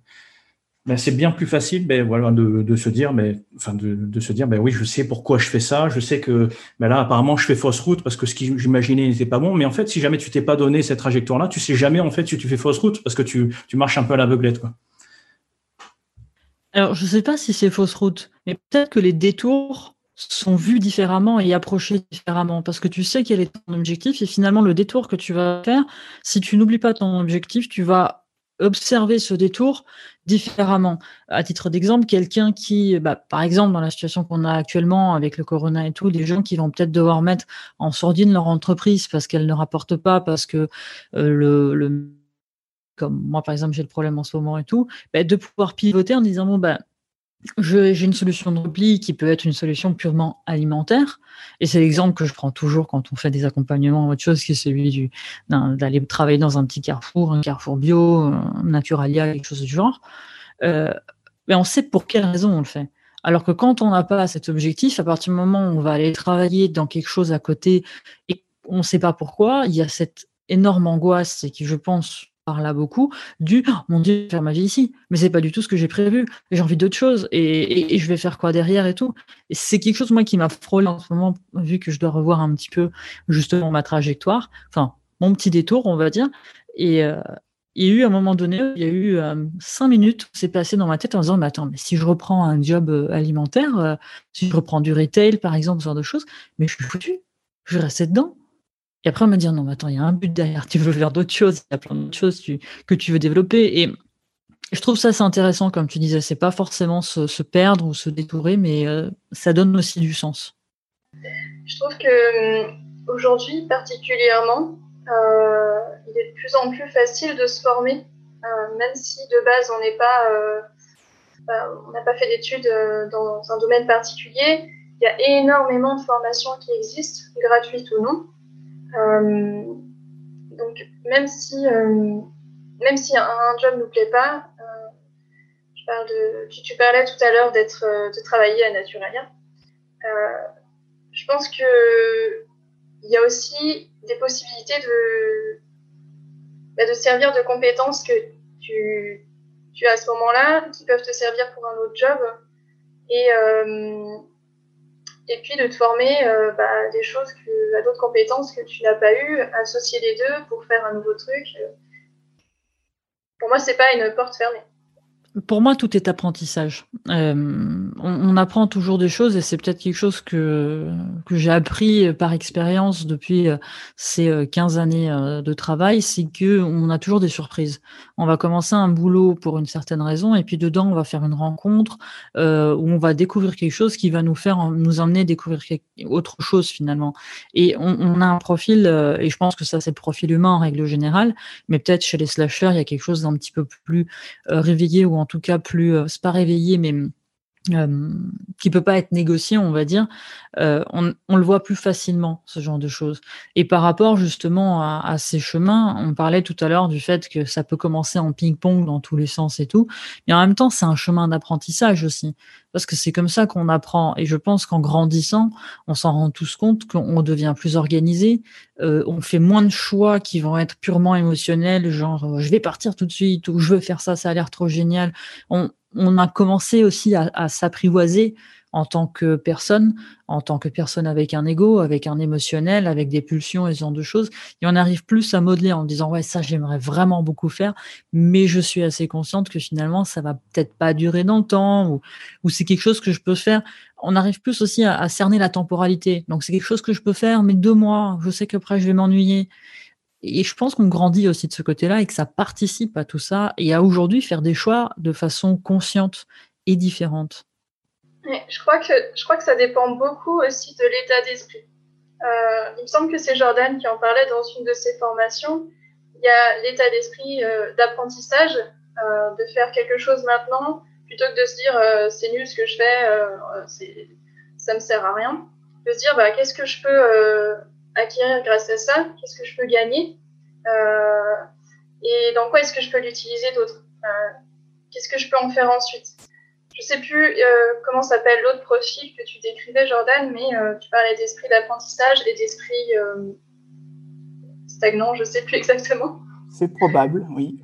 ben, c'est bien plus facile ben, voilà, de, se dire, ben, enfin, de, se dire ben, oui, je sais pourquoi je fais ça, je sais que ben, là, apparemment, je fais fausse route parce que ce que j'imaginais n'était pas bon. Mais en fait, si jamais tu t'es pas donné cette trajectoire-là, tu sais jamais en fait si tu fais fausse route parce que tu, tu marches un peu à l'aveuglette. Alors, je ne sais pas si c'est fausse route, mais peut-être que les détours sont vus différemment et approchés différemment parce que tu sais quel est ton objectif et finalement le détour que tu vas faire, si tu n'oublies pas ton objectif, tu vas observer ce détour différemment. À titre d'exemple, quelqu'un qui, bah, par exemple, dans la situation qu'on a actuellement avec le corona et tout, des gens qui vont peut-être devoir mettre en sourdine leur entreprise parce qu'elle ne rapporte pas, parce que euh, le, comme moi par exemple j'ai le problème en ce moment et tout, bah, de pouvoir pivoter en disant bon ben j'ai une solution de repli qui peut être une solution purement alimentaire. Et c'est l'exemple que je prends toujours quand on fait des accompagnements ou autre chose, qui est celui d'aller travailler dans un petit carrefour, un carrefour bio, un naturalia, quelque chose du genre. Euh, mais on sait pour quelle raison on le fait. Alors que quand on n'a pas cet objectif, à partir du moment où on va aller travailler dans quelque chose à côté et on ne sait pas pourquoi, il y a cette énorme angoisse et qui, je pense, par là beaucoup, du oh, mon Dieu, je vais faire ma vie ici, mais c'est pas du tout ce que j'ai prévu, j'ai envie d'autre chose, et, je vais faire quoi derrière et tout. Et c'est quelque chose, moi, qui m'a frôlé en ce moment, vu que je dois revoir un petit peu, justement, ma trajectoire, enfin, mon petit détour, on va dire. Et euh, il y a eu un moment donné, il y a eu euh, cinq minutes, c'est passé dans ma tête en disant, mais attends, mais si je reprends un job euh, alimentaire, si je reprends du retail, par exemple, ce genre de choses, mais je suis foutu, je vais rester dedans et après, on me dire, non, mais attends, il y a un but derrière, tu veux faire d'autres choses, il y a plein d'autres choses que tu veux développer. Et je trouve ça assez intéressant, comme tu disais, c'est pas forcément se, perdre ou se détourer, mais euh, ça donne aussi du sens. Je trouve que hum, aujourd'hui, particulièrement, euh, il est de plus en plus facile de se former, euh, même si de base on n'est pas, on n'a pas fait d'études dans un domaine particulier. Il y a énormément de formations qui existent, gratuites ou non. Euh, donc, même si, euh, même si un, job ne nous plaît pas, euh, je parle de, tu, parlais tout à l'heure d'être, de travailler à Naturalia. je pense que il y a aussi des possibilités de, bah, de servir de compétences que tu, tu as à ce moment-là, qui peuvent te servir pour un autre job. Et, et puis de te former euh, bah, des choses que, à d'autres compétences que tu n'as pas eues, associer les deux pour faire un nouveau truc. Pour moi, c'est pas une porte fermée. Pour moi, tout est apprentissage. Euh, on, apprend toujours des choses et c'est peut-être quelque chose que, que j'ai appris par expérience depuis euh, ces 15 euh, années de travail, c'est que on a toujours des surprises. On va commencer un boulot pour une certaine raison et puis dedans, on va faire une rencontre où on va découvrir quelque chose qui va nous faire nous emmener découvrir autre chose finalement. Et on, a un profil, et je pense que ça c'est le profil humain en règle générale, mais peut-être chez les slashers, il y a quelque chose d'un petit peu plus réveillé ou en tout cas plus, euh, c'est pas réveillé, mais euh, qui peut pas être négocié, on va dire, euh, on, on, le voit plus facilement, ce genre de choses. Et par rapport justement à, à ces chemins, on parlait tout à l'heure du fait que ça peut commencer en ping-pong dans tous les sens et tout, mais en même temps, c'est un chemin d'apprentissage aussi, parce que c'est comme ça qu'on apprend. Et je pense qu'en grandissant, on s'en rend tous compte qu'on devient plus organisé, euh, on fait moins de choix qui vont être purement émotionnels, genre euh, je vais partir tout de suite ou je veux faire ça, ça a l'air trop génial. On a commencé aussi à, s'apprivoiser en tant que personne, en tant que personne avec un ego, avec un émotionnel, avec des pulsions et ce genre de choses. Et on arrive plus à modeler en disant ouais ça j'aimerais vraiment beaucoup faire, mais je suis assez consciente que finalement ça va peut-être pas durer dans le temps ou, ou c'est quelque chose que je peux faire. On arrive plus aussi à, à cerner la temporalité. Donc c'est quelque chose que je peux faire, mais deux mois, je sais qu'après je vais m'ennuyer. Et je pense qu'on grandit aussi de ce côté-là et que ça participe à tout ça et à aujourd'hui faire des choix de façon consciente et différente. je, crois que, je crois que ça dépend beaucoup aussi de l'état d'esprit. Euh, il me semble que c'est Jordan qui en parlait dans une de ses formations. Il y a l'état d'esprit euh, d'apprentissage, euh, de faire quelque chose maintenant, plutôt que de se dire c'est nul ce que je fais, ça me sert à rien. De se dire bah, qu'est-ce que je peux acquérir grâce à ça Qu'est-ce que je peux gagner euh, Et dans quoi est-ce que je peux l'utiliser d'autre euh, Qu'est-ce que je peux en faire ensuite Je ne sais plus euh, comment s'appelle l'autre profil que tu décrivais, Jordan, mais tu parlais d'esprit d'apprentissage et d'esprit stagnant, je ne sais plus *laughs* exactement. C'est probable, oui.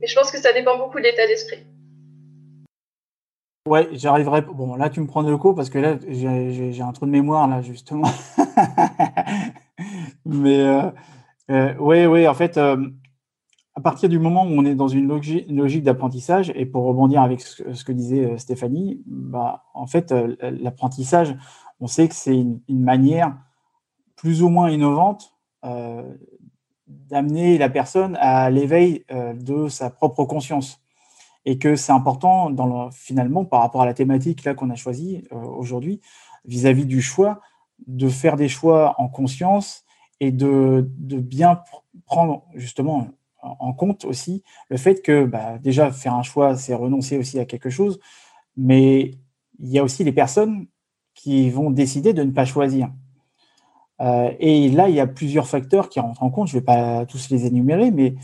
Mais je pense que ça dépend beaucoup de l'état d'esprit. Ouais, j'arriverai. Bon, là, tu me prends de coup parce que là, j'ai un trou de mémoire, là, justement. *laughs* *laughs* Mais euh, euh, oui, en fait, euh, à partir du moment où on est dans une logique, d'apprentissage, et pour rebondir avec ce, que disait Stéphanie, bah, en fait, l'apprentissage, on sait que c'est une, manière plus ou moins innovante d'amener la personne à l'éveil de sa propre conscience. Et que c'est important, dans finalement, par rapport à la thématique qu'on a choisie aujourd'hui, vis-à-vis du choix, de faire des choix en conscience et de, de bien prendre justement en compte aussi le fait que bah, déjà faire un choix, c'est renoncer aussi à quelque chose, mais il y a aussi les personnes qui vont décider de ne pas choisir. Euh, et là, il y a plusieurs facteurs qui rentrent en compte. Je ne vais pas tous les énumérer, mais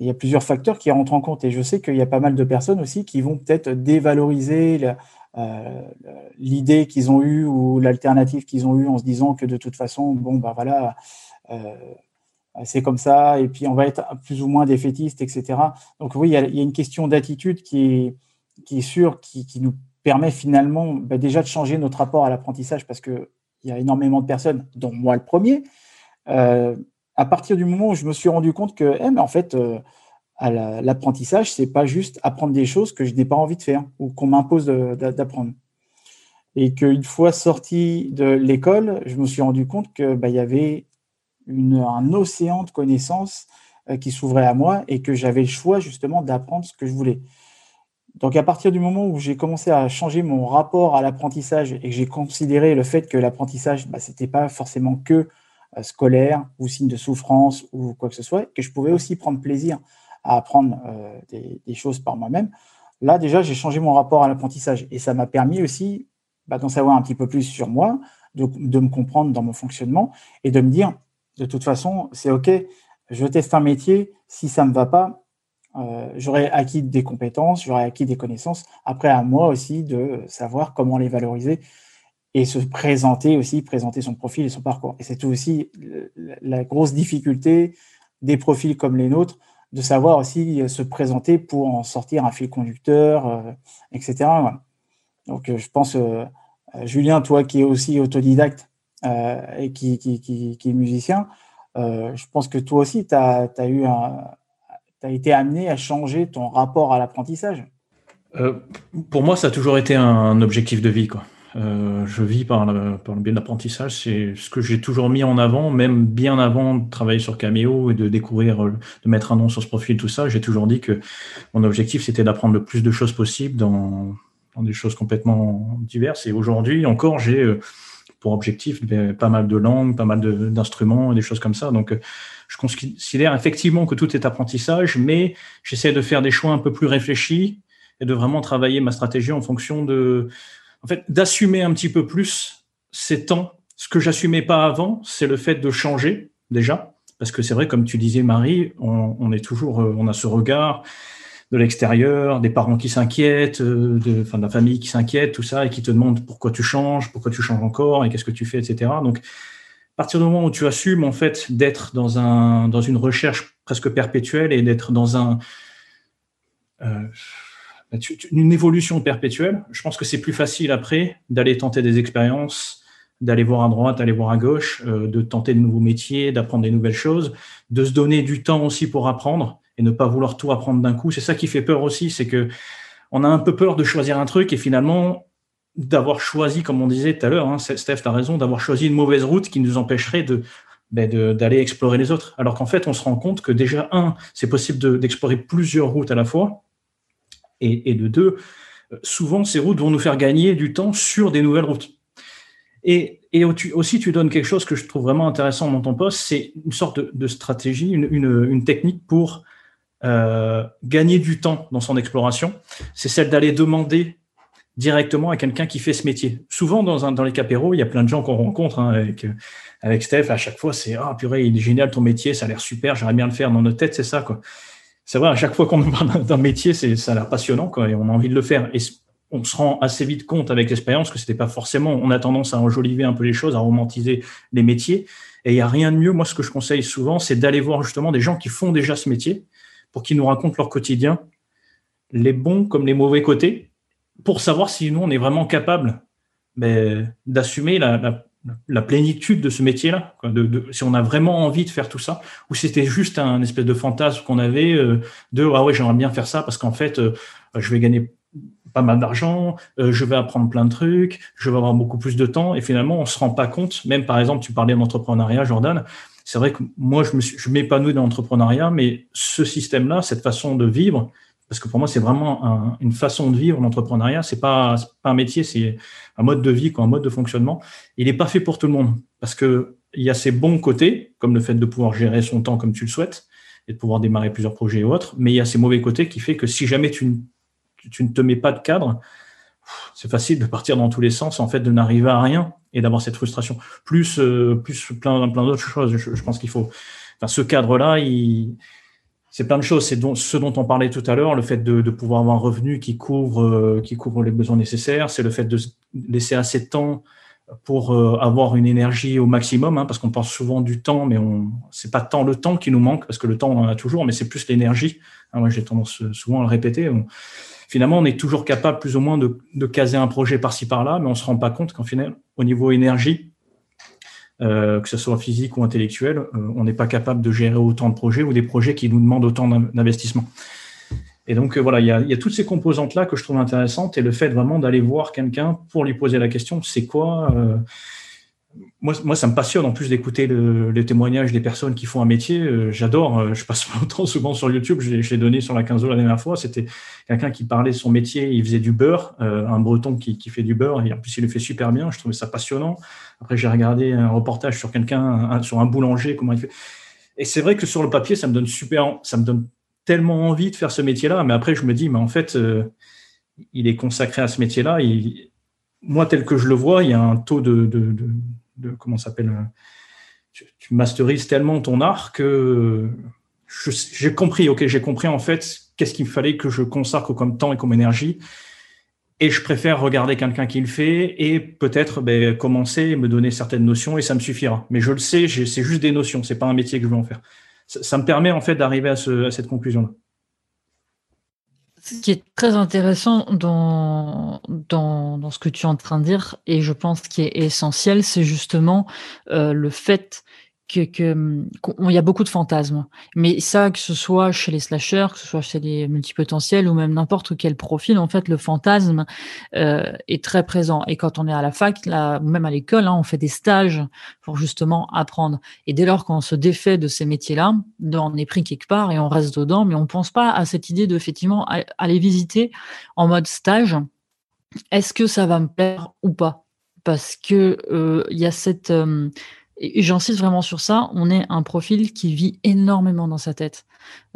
il y a plusieurs facteurs qui rentrent en compte. Et je sais qu'il y a pas mal de personnes aussi qui vont peut-être dévaloriser euh, l'idée qu'ils ont eue ou l'alternative qu'ils ont eue en se disant que de toute façon, bon, bah voilà, euh, c'est comme ça, et puis on va être plus ou moins défaitiste, etc. Donc oui, il y a, une question d'attitude qui est, qui est sûre, qui, nous permet finalement bah, déjà de changer notre rapport à l'apprentissage, parce qu'il y a énormément de personnes, dont moi le premier, euh, à partir du moment où je me suis rendu compte que, eh, mais en fait, euh, l'apprentissage, c'est pas juste apprendre des choses que je n'ai pas envie de faire ou qu'on m'impose d'apprendre. Et qu'une fois sorti de l'école, je me suis rendu compte que bah, y avait un océan de connaissances euh, qui s'ouvrait à moi et que j'avais le choix justement d'apprendre ce que je voulais. Donc à partir du moment où j'ai commencé à changer mon rapport à l'apprentissage et que j'ai considéré le fait que l'apprentissage, bah, ce n'était pas forcément que euh, scolaire ou signe de souffrance ou quoi que ce soit, que je pouvais aussi prendre plaisir à apprendre euh, des, choses par moi-même, là déjà j'ai changé mon rapport à l'apprentissage et ça m'a permis aussi bah, d'en savoir un petit peu plus sur moi, de, me comprendre dans mon fonctionnement et de me dire de toute façon, c'est OK, je teste un métier, si ça ne me va pas, euh, j'aurai acquis des compétences, j'aurai acquis des connaissances. Après, à moi aussi de savoir comment les valoriser et se présenter aussi, présenter son profil et son parcours. Et c'est aussi la grosse difficulté des profils comme les nôtres, de savoir aussi se présenter pour en sortir un fil conducteur, euh, etc. Donc, euh, je pense, Julien, toi qui es aussi autodidacte, euh, et qui, qui, est musicien, euh, je pense que toi aussi, tu as, été amené à changer ton rapport à l'apprentissage. Euh, pour moi, ça a toujours été un objectif de vie. Quoi. Je vis par le, par le biais de l'apprentissage. C'est ce que j'ai toujours mis en avant, même bien avant de travailler sur Cameo et de découvrir, de mettre un nom sur ce profil, tout ça. J'ai toujours dit que mon objectif, c'était d'apprendre le plus de choses possible dans, dans, des choses complètement diverses. Et aujourd'hui encore, j'ai pour objectif pas mal de langues, pas mal d'instruments et des choses comme ça. Donc, euh, je considère effectivement que tout est apprentissage, mais j'essaie de faire des choix un peu plus réfléchis et de vraiment travailler ma stratégie en fonction de, en fait, d'assumer un petit peu plus ces temps. Ce que j'assumais pas avant, c'est le fait de changer déjà, parce que c'est vrai, comme tu disais, Marie, on, est toujours, euh, on a ce regard de l'extérieur, des parents qui s'inquiètent, euh, de, enfin, de la famille qui s'inquiète, tout ça, et qui te demandent pourquoi tu changes, pourquoi tu changes encore, et qu'est-ce que tu fais, etc. Donc, à partir du moment où tu assumes en fait d'être dans un dans une recherche presque perpétuelle et d'être dans un euh, une évolution perpétuelle, je pense que c'est plus facile après d'aller tenter des expériences, d'aller voir à droite, d'aller voir à gauche, euh, de tenter de nouveaux métiers, d'apprendre des nouvelles choses, de se donner du temps aussi pour apprendre et ne pas vouloir tout apprendre d'un coup. C'est ça qui fait peur aussi, c'est que on a un peu peur de choisir un truc et finalement d'avoir choisi, comme on disait tout à l'heure, hein, Steph, tu as raison, d'avoir choisi une mauvaise route qui nous empêcherait ben, de d'aller explorer les autres. Alors qu'en fait, on se rend compte que déjà, un, c'est possible d'explorer plusieurs routes à la fois, et, de deux, souvent, ces routes vont nous faire gagner du temps sur des nouvelles routes. Et, aussi, tu donnes quelque chose que je trouve vraiment intéressant dans ton poste, c'est une sorte de, stratégie, une, technique pour euh, gagner du temps dans son exploration, c'est celle d'aller demander directement à quelqu'un qui fait ce métier. Souvent, dans, les capéros, il y a plein de gens qu'on rencontre hein, avec, avec Steph. À chaque fois, c'est Ah, purée, il est génial ton métier, ça a l'air super, j'aimerais bien le faire. Dans notre tête, c'est ça. quoi. C'est vrai, à chaque fois qu'on *laughs* parle d'un métier, c'est, ça a l'air passionnant quoi, et on a envie de le faire. Et on se rend assez vite compte avec l'expérience que c'était pas forcément. On a tendance à enjoliver un peu les choses, à romantiser les métiers. Et il n'y a rien de mieux. Moi, ce que je conseille souvent, c'est d'aller voir justement des gens qui font déjà ce métier pour qu'ils nous racontent leur quotidien, les bons comme les mauvais côtés, pour savoir si nous, on est vraiment capable ben, d'assumer la, plénitude de ce métier-là, si on a vraiment envie de faire tout ça, ou c'était juste un espèce de fantasme qu'on avait euh, de ah ouais j'aimerais bien faire ça parce qu'en fait euh, je vais gagner pas mal d'argent, euh, je vais apprendre plein de trucs, je vais avoir beaucoup plus de temps et finalement on se rend pas compte. Même par exemple tu parlais d'entrepreneuriat Jordan, c'est vrai que moi, je, me je m'épanouis dans l'entrepreneuriat, mais ce système-là, cette façon de vivre, parce que pour moi, c'est vraiment une façon de vivre l'entrepreneuriat. C'est pas, pas un métier, c'est un mode de vie, quoi, un mode de fonctionnement. Il n'est pas fait pour tout le monde parce que il y a ses bons côtés, comme le fait de pouvoir gérer son temps comme tu le souhaites et de pouvoir démarrer plusieurs projets et autres. Mais il y a ses mauvais côtés qui fait que si jamais tu, tu ne te mets pas de cadre, c'est facile de partir dans tous les sens, en fait, de n'arriver à rien et d'avoir cette frustration. Plus, euh, plus plein, plein d'autres choses. Je, pense qu'il faut. Enfin, ce cadre-là, il c'est plein de choses. C'est ce dont on parlait tout à l'heure, le fait de, pouvoir avoir un revenu qui couvre, euh, qui couvre les besoins nécessaires. C'est le fait de laisser assez de temps pour euh, avoir une énergie au maximum, hein, parce qu'on pense souvent du temps, mais on c'est pas tant le temps qui nous manque, parce que le temps on en a toujours, mais c'est plus l'énergie. Moi j'ai tendance souvent à le répéter. finalement, on est toujours capable plus ou moins de, de caser un projet par-ci par-là, mais on se rend pas compte qu'en final, au niveau énergie, euh, que ce soit physique ou intellectuel, euh, on n'est pas capable de gérer autant de projets ou des projets qui nous demandent autant d'investissement. Et donc euh, voilà, il y, a, toutes ces composantes-là que je trouve intéressantes et le fait vraiment d'aller voir quelqu'un pour lui poser la question, c'est quoi moi, ça me passionne en plus d'écouter le, les témoignages des personnes qui font un métier. Euh, j'adore. Euh, je passe *laughs* longtemps souvent sur YouTube. Je, l'ai donné sur la 15 la dernière fois. C'était quelqu'un qui parlait de son métier. Il faisait du beurre, euh, un breton qui, qui, fait du beurre. Et en plus, il le fait super bien. Je trouvais ça passionnant. Après, j'ai regardé un reportage sur quelqu'un, sur un boulanger, comment il fait. Et c'est vrai que sur le papier, ça me donne super, ça me donne tellement envie de faire ce métier-là. Mais après, je me dis, mais en fait, il est consacré à ce métier-là. Moi, tel que je le vois, il y a un taux de de comment s'appelle euh, tu, masterises tellement ton art que j'ai compris, ok, j'ai compris en fait qu'est-ce qu'il fallait que je consacre comme temps et comme énergie. Et je préfère regarder quelqu'un qui le fait et peut-être ben, commencer et me donner certaines notions et ça me suffira. Mais je le sais, c'est juste des notions, c'est pas un métier que je veux en faire. Ça, me permet en fait d'arriver à, à cette conclusion-là. Ce qui est très intéressant dans, dans, ce que tu es en train de dire, et je pense qui est essentiel, c'est justement euh, le fait que, que il y a beaucoup de fantasmes. Mais ça, que ce soit chez les slashers, que ce soit chez les multipotentiels ou même n'importe quel profil, en fait, le fantasme euh, est très présent. Et quand on est à la fac, là, même à l'école, hein, on fait des stages pour justement apprendre. Et dès lors qu'on se défait de ces métiers-là, on est pris quelque part et on reste dedans, mais on pense pas à cette idée de effectivement aller visiter en mode stage. Est-ce que ça va me plaire ou pas? Parce que euh, il y a cette euh, j'insiste vraiment sur ça, on est un profil qui vit énormément dans sa tête.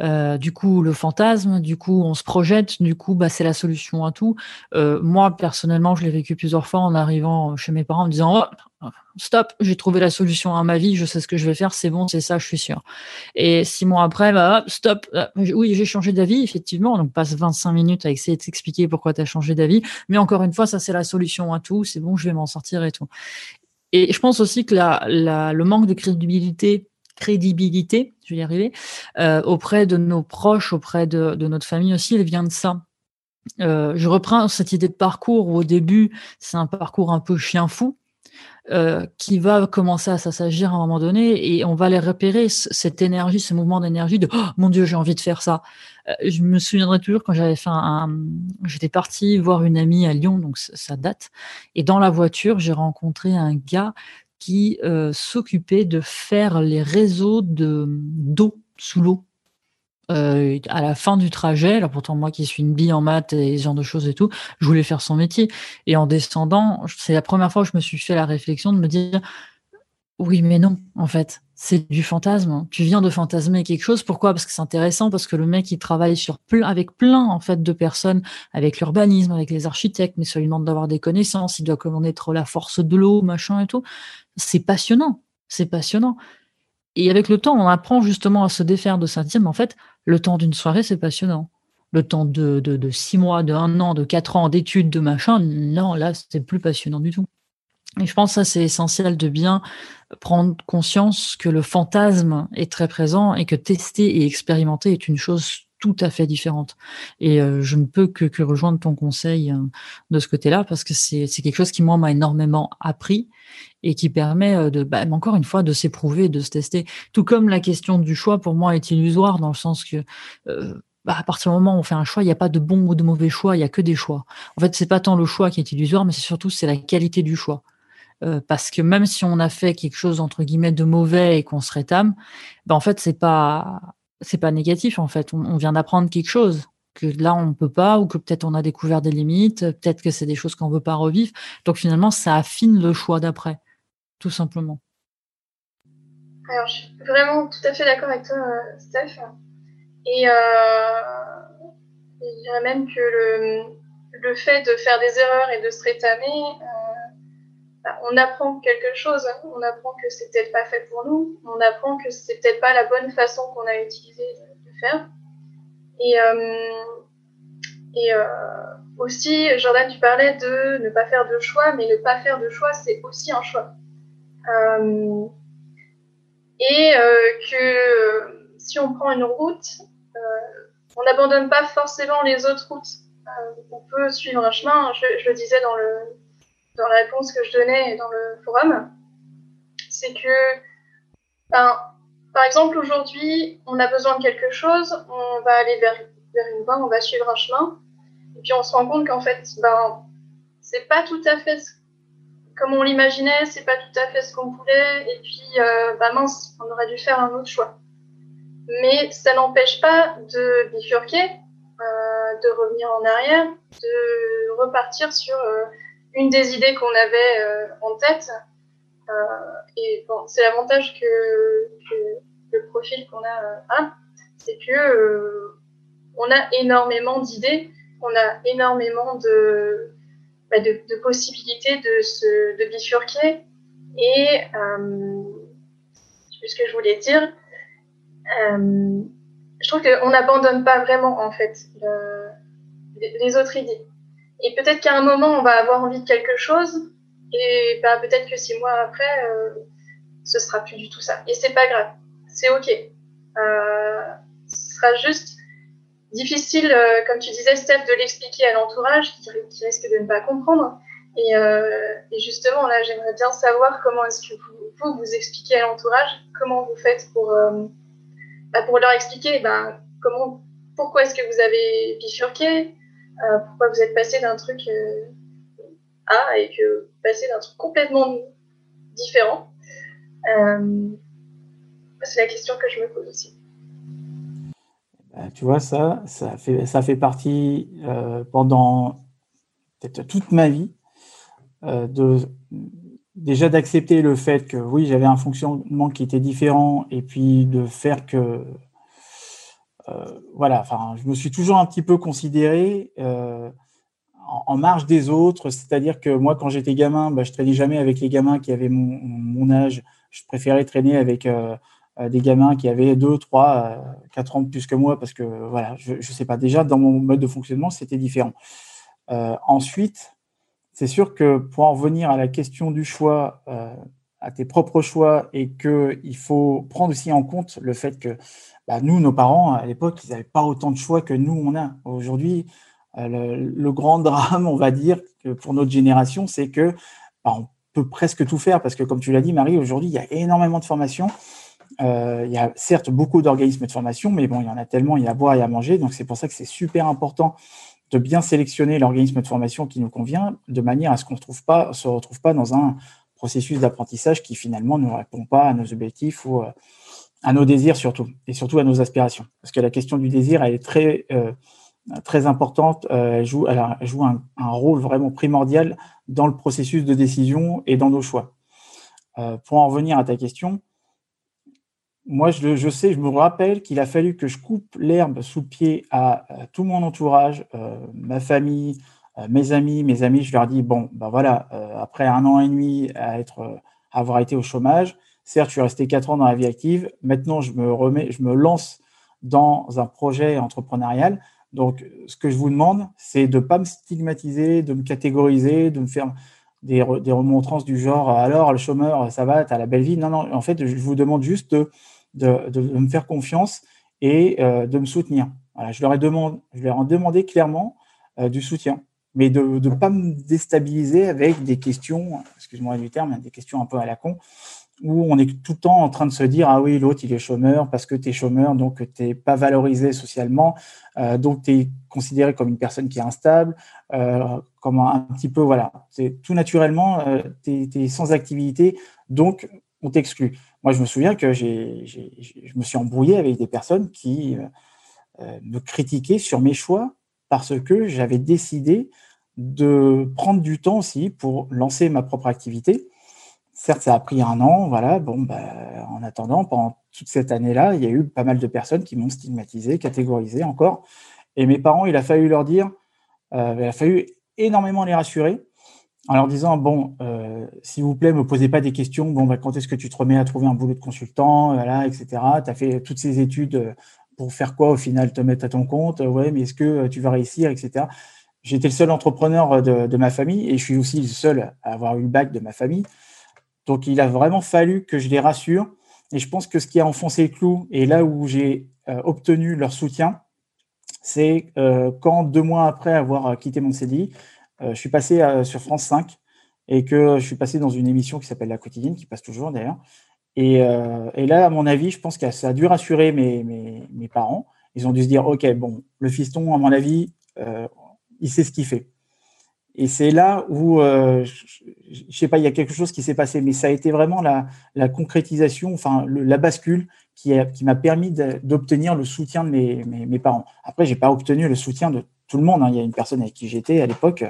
Euh, du coup, le fantasme, du coup, on se projette, du coup, bah, c'est la solution à tout. Euh, moi, personnellement, je l'ai vécu plusieurs fois en arrivant chez mes parents en me disant oh, Stop, j'ai trouvé la solution à ma vie, je sais ce que je vais faire, c'est bon, c'est ça, je suis sûr. Et six mois après, bah, stop, euh, oui, j'ai changé d'avis, effectivement. Donc, passe 25 minutes à essayer de t'expliquer pourquoi tu as changé d'avis. Mais encore une fois, ça, c'est la solution à tout, c'est bon, je vais m'en sortir et tout. Et je pense aussi que le manque de crédibilité, crédibilité, je vais y arriver, euh, auprès de nos proches, auprès de, de, notre famille aussi, elle vient de ça. Euh, je reprends cette idée de parcours où au début, c'est un parcours un peu chien fou. Euh, qui va commencer à s'assagir à un moment donné et on va les repérer cette énergie, ce mouvement d'énergie de oh, mon Dieu j'ai envie de faire ça. Euh, je me souviendrai toujours quand j'avais fait un, j'étais partie voir une amie à Lyon donc ça date et dans la voiture j'ai rencontré un gars qui euh, s'occupait de faire les réseaux de d'eau sous l'eau euh, à la fin du trajet, alors pourtant moi qui suis une bille en maths et ce genre de choses et tout, je voulais faire son métier. Et en descendant, c'est la première fois que je me suis fait la réflexion de me dire, oui mais non, en fait, c'est du fantasme. Tu viens de fantasmer quelque chose. Pourquoi? Parce que c'est intéressant, parce que le mec il travaille sur plein, avec plein en fait de personnes, avec l'urbanisme, avec les architectes, mais ça lui demande d'avoir des connaissances. Il doit connaître la force de l'eau, machin et tout. C'est passionnant. C'est passionnant. Et avec le temps, on apprend justement à se défaire de ça. Mais en fait, le temps d'une soirée, c'est passionnant. Le temps de, six mois, de un an, de quatre ans d'études, de machin, non, là, c'est plus passionnant du tout. Et je pense que ça, c'est essentiel de bien prendre conscience que le fantasme est très présent et que tester et expérimenter est une chose tout à fait différente. Et euh, je ne peux que, que rejoindre ton conseil euh, de ce côté-là parce que c'est quelque chose qui, moi, m'a énormément appris et qui permet euh, de, bah, encore une fois, de s'éprouver, de se tester. Tout comme la question du choix, pour moi, est illusoire dans le sens que bah, à partir du moment où on fait un choix, il n'y a pas de bon ou de mauvais choix, il n'y a que des choix. En fait, c'est pas tant le choix qui est illusoire, mais c'est surtout c'est la qualité du choix. euh, parce que même si on a fait quelque chose entre guillemets de mauvais et qu'on se rétame, ben en fait c'est pas c'est pas négatif en fait. On, vient d'apprendre quelque chose que là on peut pas ou que peut-être on a découvert des limites, peut-être que c'est des choses qu'on veut pas revivre. Donc finalement ça affine le choix d'après, tout simplement. Alors je suis vraiment tout à fait d'accord avec toi, Steph. Et euh, je dirais même que le, fait de faire des erreurs et de se rétamer, euh, bah, on apprend quelque chose. On apprend que c'est peut-être pas fait pour nous. On apprend que c'est peut-être pas la bonne façon qu'on a utilisé de, faire. Et, et euh, aussi, Jordan, tu parlais de ne pas faire de choix, mais ne pas faire de choix, c'est aussi un choix. Et que si on prend une route, on n'abandonne pas forcément les autres routes. Euh, on peut suivre un chemin. Je, le disais dans, le, dans la réponse que je donnais dans le forum. C'est que, ben, par exemple, aujourd'hui, on a besoin de quelque chose, on va aller vers, vers une voie, on va suivre un chemin, et puis on se rend compte qu'en fait, ben, c'est pas tout à fait comme on l'imaginait, c'est pas tout à fait ce qu'on voulait, et puis, euh, ben, mince, on aurait dû faire un autre choix. Mais ça n'empêche pas de bifurquer, euh, de revenir en arrière, de repartir sur euh, une des idées qu'on avait en tête. et bon, c'est l'avantage que, le profil qu'on a, a c'est que on a énormément d'idées, on a énormément de, bah, de, possibilités de se de bifurquer. Et euh, je sais ce que je voulais dire je trouve qu'on n'abandonne pas vraiment, en fait, les autres idées. Et peut-être qu'à un moment, on va avoir envie de quelque chose, et bah, peut-être que six mois après, euh, ce sera plus du tout ça. Et c'est pas grave, c'est ok. Euh, ce sera juste difficile, euh, comme tu disais, Steph, de l'expliquer à l'entourage qui, risque de ne pas comprendre. Et, euh, et justement, là, j'aimerais bien savoir comment est-ce que vous, vous, vous expliquez à l'entourage, comment vous faites pour euh, bah, pour leur expliquer ben, comment, pourquoi est-ce que vous avez bifurqué, euh, pourquoi vous êtes passé d'un truc euh, A et que passé d'un truc complètement différent. Euh, c'est la question que je me pose aussi. Bah, tu vois, ça, ça fait, ça fait partie pendant peut-être toute ma vie de déjà d'accepter le fait que oui, j'avais un fonctionnement qui était différent et puis de faire que euh, voilà, enfin, je me suis toujours un petit peu considéré euh, en, marge des autres, c'est-à-dire que moi, quand j'étais gamin, bah, je traînais jamais avec les gamins qui avaient mon, âge. Je préférais traîner avec euh, des gamins qui avaient 2, 3, 4 ans de plus que moi parce que voilà, je ne sais pas, déjà dans mon mode de fonctionnement, c'était différent. ensuite, c'est sûr que pour en revenir à la question du choix, euh, à tes propres choix, et qu'il faut prendre aussi en compte le fait que bah, nous, nos parents, à l'époque, ils n'avaient pas autant de choix que nous, on a. Aujourd'hui, euh, le, grand *laughs* drame, on va dire, pour notre génération, c'est que bah, on peut presque tout faire, parce que comme tu l'as dit, Marie, aujourd'hui, il y a énormément de formations. Euh, il y a certes beaucoup d'organismes de formation, mais bon, il y en a tellement, il y a à boire et à manger. Donc, c'est pour ça que c'est super important de bien sélectionner l'organisme de formation qui nous convient, de manière à ce qu'on ne se retrouve pas dans un processus d'apprentissage qui finalement ne répond pas à nos objectifs ou euh, à nos désirs surtout, et surtout à nos aspirations. Parce que la question du désir, elle est très, euh, très importante, elle, joue un, rôle vraiment primordial dans le processus de décision et dans nos choix. pour en revenir à ta question, moi, je, sais, je me rappelle qu'il a fallu que je coupe l'herbe sous pied à, tout mon entourage, euh, ma famille, euh, mes amis. Mes amis, je leur dis bon, ben voilà, euh, après un an et demi à être, avoir été au chômage, certes, je suis resté quatre ans dans la vie active. Maintenant, je me remets, je me lance dans un projet entrepreneurial. Donc, ce que je vous demande, c'est de ne pas me stigmatiser, de me catégoriser, de me faire des, des remontrances du genre alors le chômeur, ça va, tu as la belle vie? Non, non, en fait, je vous demande juste de de, me faire confiance et euh, de me soutenir. je, leur ai demandé, clairement euh, du soutien, mais de ne pas me déstabiliser avec des questions, excuse-moi du terme, des questions un peu à la con, où on est tout le temps en train de se dire ah oui l'autre il est chômeur parce que tu es chômeur donc tu n'es pas valorisé socialement euh, donc tu es considéré comme une personne qui est instable comme un, petit peu voilà tout naturellement tu es, sans activité donc on t'exclut moi je me souviens que je me suis embrouillé avec des personnes qui me critiquaient sur mes choix parce que j'avais décidé de prendre du temps aussi pour lancer ma propre activité Certes, ça a pris un an, voilà. Bon, bah, en attendant, pendant toute cette année-là, il y a eu pas mal de personnes qui m'ont stigmatisé, catégorisé encore. Et mes parents, il a fallu leur dire, euh, il a fallu énormément les rassurer en leur disant bon, euh, s'il vous plaît, me posez pas des questions. Bon, bah, quand est-ce que tu te remets à trouver un boulot de consultant, voilà, etc. Tu as fait toutes ces études euh, pour faire quoi au final, te mettre à ton compte, ouais, mais est-ce que tu vas réussir, etc. J'étais le seul entrepreneur de, ma famille et je suis aussi le seul à avoir eu le bac de ma famille. Donc, il a vraiment fallu que je les rassure. Et je pense que ce qui a enfoncé le clou, et là où j'ai euh, obtenu leur soutien, c'est euh, quand deux mois après avoir euh, quitté mon CDI, je suis passé sur France 5 et que je suis passé dans une émission qui s'appelle La Quotidienne, qui passe toujours d'ailleurs. Et, là, à mon avis, je pense que ça a dû rassurer mes, mes, parents. Ils ont dû se dire, OK, bon, le fiston, à mon avis, il sait ce qu'il fait. Et c'est là où, euh, je, ne sais pas, il y a quelque chose qui s'est passé, mais ça a été vraiment la, la concrétisation, enfin la bascule qui, m'a permis d'obtenir le soutien de mes, mes, parents. Après, j'ai pas obtenu le soutien de tout le monde. Hein. Il y a une personne avec qui j'étais à l'époque.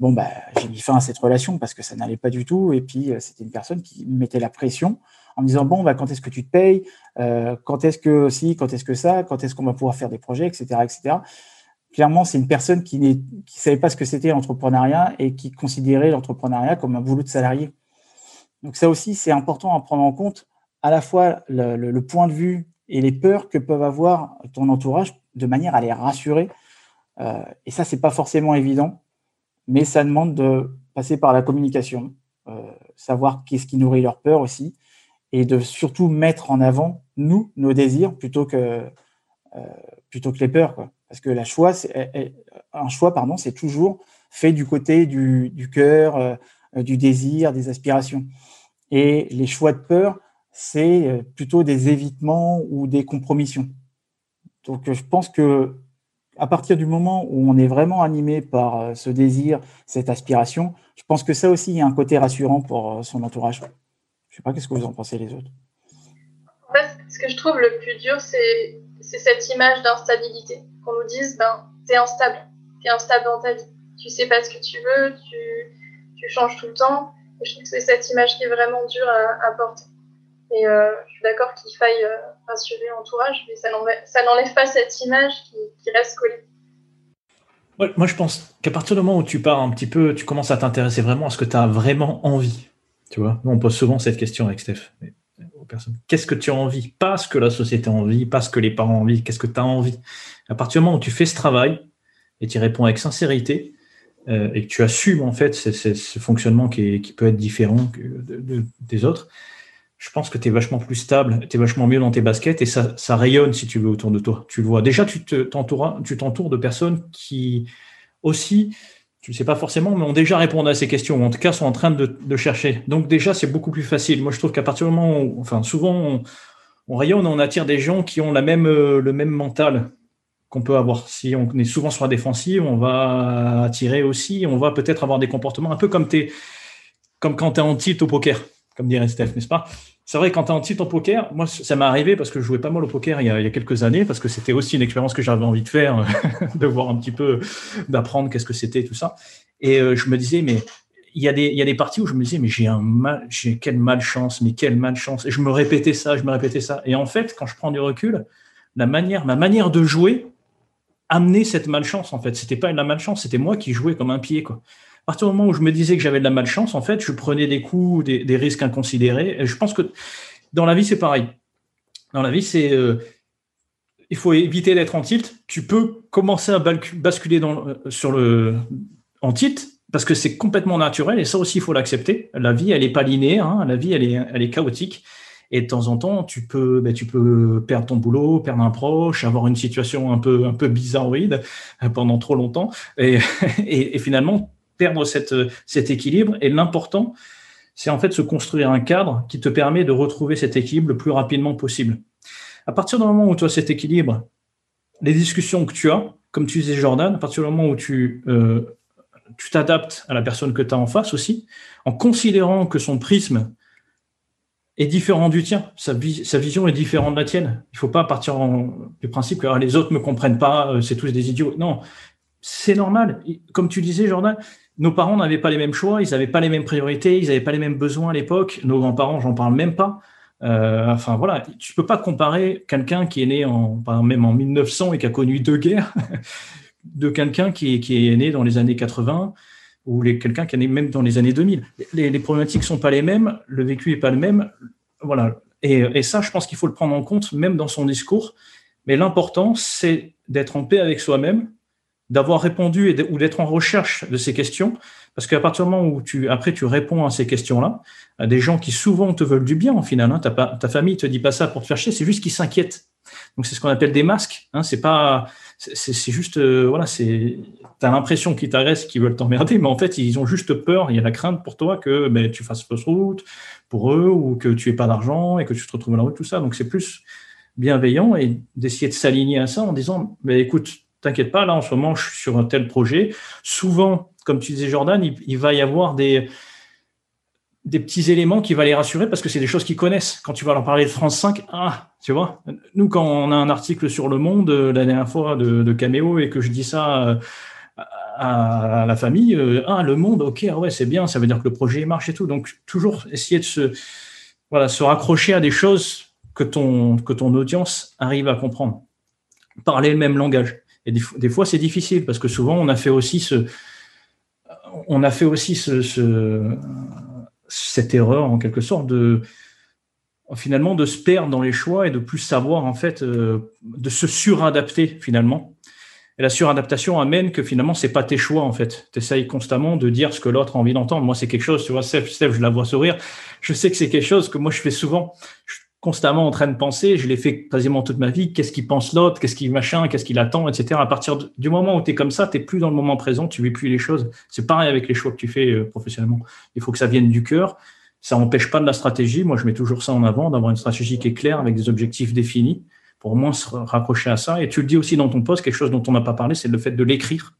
Bon, bah, j'ai mis fin à cette relation parce que ça n'allait pas du tout. Et puis, euh, c'était une personne qui me mettait la pression en me disant bon, bah, quand est-ce que tu te payes? Euh, Quand est-ce que si Quand est-ce que ça? Quand est-ce qu'on va pouvoir faire des projets, etc., etc clairement, c'est une personne qui ne savait pas ce que c'était l'entrepreneuriat et qui considérait l'entrepreneuriat comme un boulot de salarié. Donc ça aussi, c'est important à prendre en compte à la fois le, point de vue et les peurs que peuvent avoir ton entourage de manière à les rassurer. Euh, et ça, c'est pas forcément évident, mais ça demande de passer par la communication, euh, savoir qu'est-ce qui nourrit leur peur aussi, et de surtout mettre en avant, nous, nos désirs, plutôt que, euh, plutôt que les peurs. Parce que la choix, un choix, pardon, c'est toujours fait du côté du, du cœur, du désir, des aspirations. Et les choix de peur, c'est plutôt des évitements ou des compromissions. Donc, je pense que à partir du moment où on est vraiment animé par euh, ce désir, cette aspiration, je pense que ça aussi, il y a un côté rassurant pour son entourage. Je ne sais pas, qu'est-ce que vous en pensez les autres? En fait, ce que je trouve le plus dur, c'est cette image d'instabilité qu'on nous dise, ben, t'es instable, t'es instable dans ta vie. Tu sais pas ce que tu veux, tu, changes tout le temps. Et je trouve que c'est cette image qui est vraiment dure à, porter. Et euh, je suis d'accord qu'il faille euh, rassurer l'entourage, mais ça n'enlève pas cette image qui, reste collée. moi, je pense qu'à partir du moment où tu pars un petit peu, tu commences à t'intéresser vraiment à ce que tu as vraiment envie. Tu vois, nous, on pose souvent cette question avec Steph personnes. Qu'est-ce que tu as envie? Pas ce que la société a envie, pas ce que les parents ont envie, qu'est-ce que tu as envie? À partir du moment où tu fais ce travail et tu réponds avec sincérité euh, et que tu assumes en fait ce, fonctionnement qui, peut être différent des autres, je pense que tu es vachement plus stable, tu es vachement mieux dans tes baskets et ça, rayonne si tu veux autour de toi. Tu le vois. Déjà, tu t'entoures de personnes qui aussi tu ne sais pas forcément, mais ont déjà répondu à ces questions, ou en tout cas sont en train de, chercher. Donc déjà, c'est beaucoup plus facile. Moi, je trouve qu'à partir du moment où, enfin, souvent, on, rayonne, on attire des gens qui ont la même, euh, le même mental qu'on peut avoir. Si on est souvent sur la défensive, on va attirer aussi, on va peut-être avoir des comportements un peu comme, es, comme quand tu es en tilt au poker, comme dirait Steph, n'est-ce pas? C'est vrai, quand tu en titre en poker, moi, ça m'est arrivé parce que je jouais pas mal au poker il y a, quelques années, parce que c'était aussi une expérience que j'avais envie de faire, *laughs* de voir un petit peu, d'apprendre qu'est-ce que c'était, tout ça. Et euh, je me disais, mais il y, a des, il y a des parties où je me disais, mais j'ai un mal, j'ai quelle malchance, mais quelle malchance. Et je me répétais ça, je me répétais ça. Et en fait, quand je prends du recul, la manière, ma manière de jouer amenait cette malchance, en fait. C'était pas la malchance, c'était moi qui jouais comme un pied, quoi à partir du moment où je me disais que j'avais de la malchance, en fait, je prenais des coups, des, risques inconsidérés. Et je pense que dans la vie, c'est pareil. Dans la vie, c'est euh, il faut éviter d'être en tilt. Tu peux commencer à basculer euh, sur le en tilt parce que c'est complètement naturel et ça aussi, il faut l'accepter. La vie, elle n'est pas linéaire. Hein. La vie, elle est, chaotique. Et de temps en temps, tu peux, ben, tu peux perdre ton boulot, perdre un proche, avoir une situation un peu, un peu bizarroïde euh, pendant trop longtemps. Et *laughs* finalement, perdre cette, cet équilibre. Et l'important, c'est en fait se construire un cadre qui te permet de retrouver cet équilibre le plus rapidement possible. À partir du moment où tu as cet équilibre, les discussions que tu as, comme tu disais Jordan, à partir du moment où tu euh, t'adaptes à la personne que tu as en face aussi, en considérant que son prisme est différent du tien, sa, sa vision est différente de la tienne. Il ne faut pas partir du principe que ah, les autres ne me comprennent pas, euh, c'est tous des idiots. Non, c'est normal. Comme tu disais, Jordan, nos parents n'avaient pas les mêmes choix, ils n'avaient pas les mêmes priorités, ils n'avaient pas les mêmes besoins à l'époque. Nos grands-parents, j'en parle même pas. Euh, enfin voilà, tu peux pas comparer quelqu'un qui est né en, même en 1900 et qui a connu deux guerres *laughs* de quelqu'un qui, qui, est né dans les années 80 ou quelqu'un qui est né même dans les années 2000. Les, les problématiques sont pas les mêmes, le vécu est pas le même. Voilà. Et, et ça, je pense qu'il faut le prendre en compte même dans son discours. Mais l'important, c'est d'être en paix avec soi-même, d'avoir répondu et ou d'être en recherche de ces questions. Parce qu'à partir du moment où tu, après, tu réponds à ces questions-là, à des gens qui souvent te veulent du bien, en final, hein, ta, ta famille te dit pas ça pour te faire chier, c'est juste qu'ils s'inquiètent. Donc, c'est ce qu'on appelle des masques. Hein, c'est pas, c'est juste, euh, voilà, c'est, t'as l'impression qu'ils t'agressent, qu'ils veulent t'emmerder, mais en fait, ils ont juste peur. Il y a la crainte pour toi que ben, tu fasses fausse route pour eux ou que tu aies pas d'argent et que tu te retrouves à la route, tout ça. Donc, c'est plus bienveillant et d'essayer de s'aligner à ça en disant, ben, écoute, t'inquiète pas, là, en ce moment, je suis sur un tel projet. Souvent, comme tu disais, Jordan, il va y avoir des, des petits éléments qui va les rassurer parce que c'est des choses qu'ils connaissent. Quand tu vas leur parler de France 5, ah, tu vois, nous, quand on a un article sur Le Monde euh, la dernière fois de, de Caméo et que je dis ça euh, à, la famille, euh, ah, Le Monde, ok, ah ouais, c'est bien, ça veut dire que le projet marche et tout. Donc, toujours essayer de se, voilà, se raccrocher à des choses que ton, que ton audience arrive à comprendre. Parler le même langage. Et des, fois, c'est difficile parce que souvent, on a fait aussi ce, on a fait aussi ce, ce cette erreur en quelque sorte de finalement de se perdre dans les choix et de plus savoir en fait euh, de se suradapter finalement. Et la suradaptation amène que finalement c'est pas tes choix en fait. Tu essayes constamment de dire ce que l'autre a envie d'entendre. Moi c'est quelque chose, tu vois, Steph, je la vois sourire. Je sais que c'est quelque chose que moi je fais souvent constamment en train de penser, je l'ai fait quasiment toute ma vie, qu'est-ce qu'il pense l'autre, qu'est-ce qu'il machin, qu'est-ce qu'il attend, etc. À partir du moment où tu es comme ça, tu plus dans le moment présent, tu vis plus les choses. C'est pareil avec les choix que tu fais euh, professionnellement. Il faut que ça vienne du cœur. Ça n'empêche pas de la stratégie. Moi, je mets toujours ça en avant, d'avoir une stratégie qui est claire avec des objectifs définis pour au moins se raccrocher à ça. Et tu le dis aussi dans ton poste, quelque chose dont on n'a pas parlé, c'est le fait de l'écrire.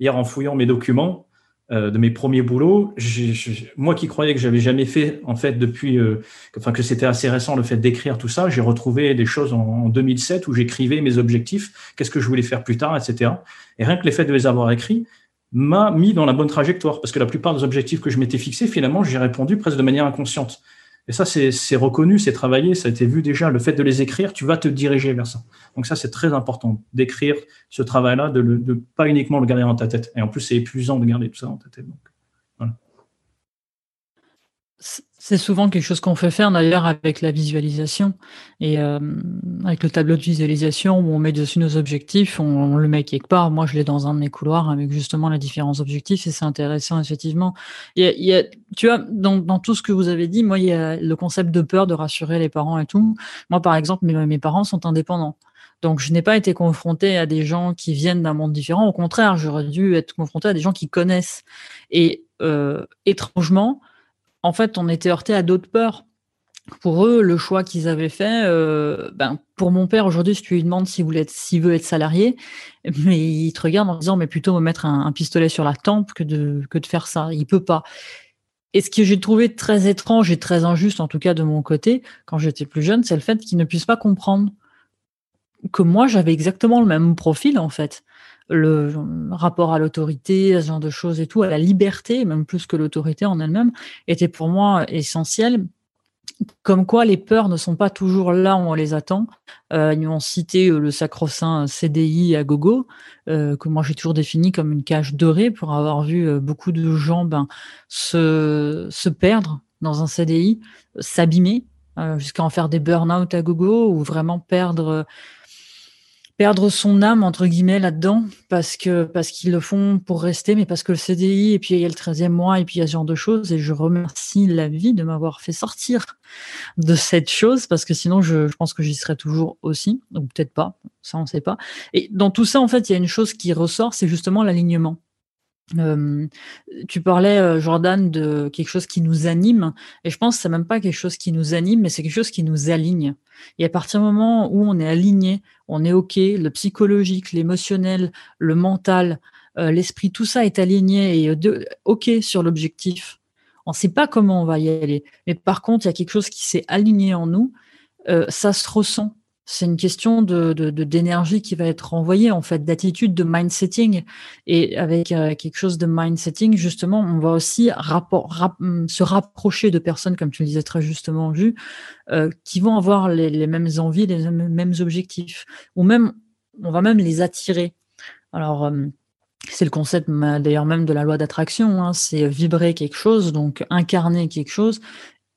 Hier, en fouillant mes documents, euh, de mes premiers boulots. moi qui croyais que j'avais jamais fait, en fait, depuis, euh, enfin que c'était assez récent le fait d'écrire tout ça, j'ai retrouvé des choses en, 2007 où j'écrivais mes objectifs, qu'est-ce que je voulais faire plus tard, etc. Et rien que le fait de les avoir écrits m'a mis dans la bonne trajectoire, parce que la plupart des objectifs que je m'étais fixés, finalement, j'ai répondu presque de manière inconsciente. Et ça, c'est reconnu, c'est travaillé, ça a été vu déjà. Le fait de les écrire, tu vas te diriger vers ça. Donc ça, c'est très important d'écrire ce travail-là, de ne pas uniquement le garder dans ta tête. Et en plus, c'est épuisant de garder tout ça dans ta tête. Donc, voilà. C'est souvent quelque chose qu'on fait faire d'ailleurs avec la visualisation et euh, avec le tableau de visualisation où on met dessus nos objectifs, on, le met quelque part. Moi, je l'ai dans un de mes couloirs avec justement les différents objectifs et c'est intéressant effectivement. Il y, a, tu vois, dans, dans, tout ce que vous avez dit, moi, il y a le concept de peur de rassurer les parents et tout. Moi, par exemple, mes, mes parents sont indépendants. Donc, je n'ai pas été confronté à des gens qui viennent d'un monde différent. Au contraire, j'aurais dû être confronté à des gens qui connaissent. Et euh, étrangement, en fait, on était heurté à d'autres peurs. Pour eux, le choix qu'ils avaient fait, euh, ben, pour mon père aujourd'hui, si tu lui demandes s'il veut être salarié, mais il te regarde en disant, mais plutôt me mettre un, pistolet sur la tempe que de, que de faire ça. Il peut pas. Et ce que j'ai trouvé très étrange et très injuste, en tout cas de mon côté, quand j'étais plus jeune, c'est le fait qu'il ne puisse pas comprendre que moi, j'avais exactement le même profil, en fait le rapport à l'autorité, ce genre de choses et tout, à la liberté, même plus que l'autorité en elle-même, était pour moi essentiel. Comme quoi, les peurs ne sont pas toujours là où on les attend. Euh, ils ont cité euh, le sacro-saint CDI à gogo, euh, que moi j'ai toujours défini comme une cage dorée pour avoir vu euh, beaucoup de gens ben, se, se perdre dans un CDI, s'abîmer, jusqu'à en faire des burn-out à gogo ou vraiment perdre perdre son âme entre guillemets là-dedans parce que parce qu'ils le font pour rester mais parce que le CDI et puis il y a le 13e mois et puis il y a ce genre de choses et je remercie la vie de m'avoir fait sortir de cette chose parce que sinon je, pense que j'y serais toujours aussi ou peut-être pas ça on sait pas. Et dans tout ça en fait il y a une chose qui ressort c'est justement l'alignement Tu parlais, Jordan, de quelque chose qui nous anime, et je pense que c'est même pas quelque chose qui nous anime, mais c'est quelque chose qui nous aligne. Et à partir du moment où on est aligné, on est OK, le psychologique, l'émotionnel, le mental, l'esprit, tout ça est aligné et OK sur l'objectif. On ne sait pas comment on va y aller, mais par contre, il y a quelque chose qui s'est aligné en nous, ça se ressent c'est une question de, d'énergie qui va être envoyée, en fait, d'attitude, de mindsetting. Et avec euh, quelque chose de mindsetting, justement, on va aussi hum, se rapprocher de personnes, comme tu le disais très justement, Ju, euh, qui vont avoir les, mêmes envies, les mêmes objectifs. Ou même, on va même les attirer. Alors, hum, c'est le concept d'ailleurs même de la loi d'attraction, hein, c'est vibrer quelque chose, donc incarner quelque chose,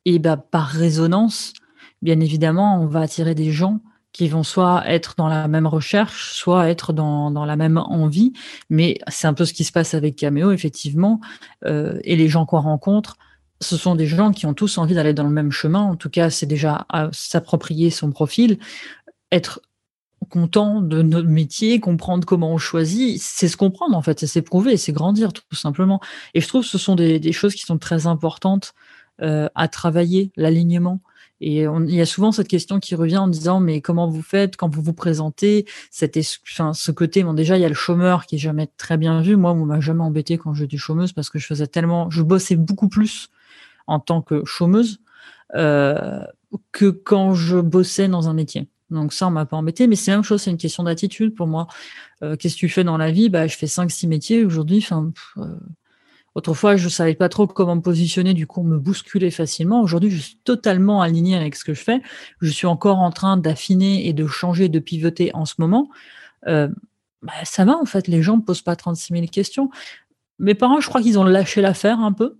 et bah, par résonance, bien évidemment, on va attirer des gens qui vont soit être dans la même recherche, soit être dans, dans la même envie. Mais c'est un peu ce qui se passe avec Cameo, effectivement. Euh, et les gens qu'on rencontre, ce sont des gens qui ont tous envie d'aller dans le même chemin. En tout cas, c'est déjà s'approprier son profil, être content de notre métier, comprendre comment on choisit, c'est se comprendre en fait, c'est s'éprouver, c'est grandir tout simplement. Et je trouve que ce sont des, des choses qui sont très importantes euh, à travailler, l'alignement. Et il y a souvent cette question qui revient en disant mais comment vous faites quand vous vous présentez? Cette enfin, ce côté bon déjà il y a le chômeur qui est jamais très bien vu. Moi on m'a jamais embêté quand j'étais chômeuse parce que je faisais tellement je bossais beaucoup plus en tant que chômeuse euh, que quand je bossais dans un métier. Donc ça on m'a pas embêté mais c'est la même chose c'est une question d'attitude pour moi. Euh, qu'est-ce que tu fais dans la vie? Bah je fais cinq six métiers aujourd'hui enfin euh, Autrefois, je ne savais pas trop comment me positionner, du coup, on me bousculait facilement. Aujourd'hui, je suis totalement aligné avec ce que je fais. Je suis encore en train d'affiner et de changer, de pivoter en ce moment. Euh, bah, ça va, en fait, les gens ne posent pas 36 000 questions. Mes parents, je crois qu'ils ont lâché l'affaire un peu.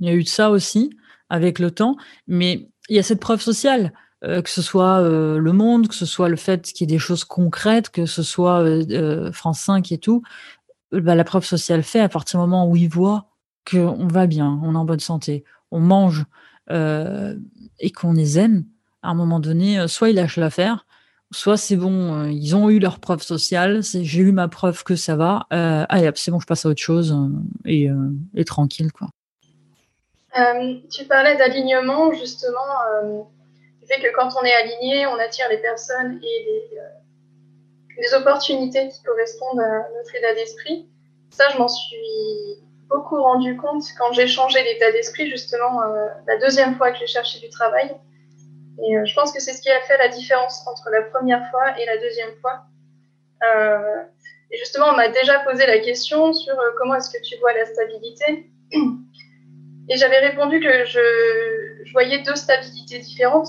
Il y a eu de ça aussi avec le temps, mais il y a cette preuve sociale. Euh, que ce soit euh, le monde, que ce soit le fait qu'il y ait des choses concrètes, que ce soit France 5 et tout, bah, la preuve sociale fait à partir du moment où ils voient qu'on va bien, on est en bonne santé, on mange euh, et qu'on les aime, à un moment donné, euh, soit ils lâchent l'affaire, soit c'est bon, euh, ils ont eu leur preuve sociale, j'ai eu ma preuve que ça va, allez c'est bon, je passe à autre chose et, tranquille. quoi. tu parlais d'alignement, justement, du fait que quand on est aligné, on attire les personnes et les des opportunités qui correspondent à notre état d'esprit. Ça, je m'en suis beaucoup rendu compte quand j'ai changé d'état d'esprit, justement, euh, la deuxième fois que j'ai cherché du travail. Et euh, je pense que c'est ce qui a fait la différence entre la première fois et la deuxième fois. Euh, et justement, on m'a déjà posé la question sur comment est-ce que tu vois la stabilité. Et j'avais répondu que je, je, voyais deux stabilités différentes.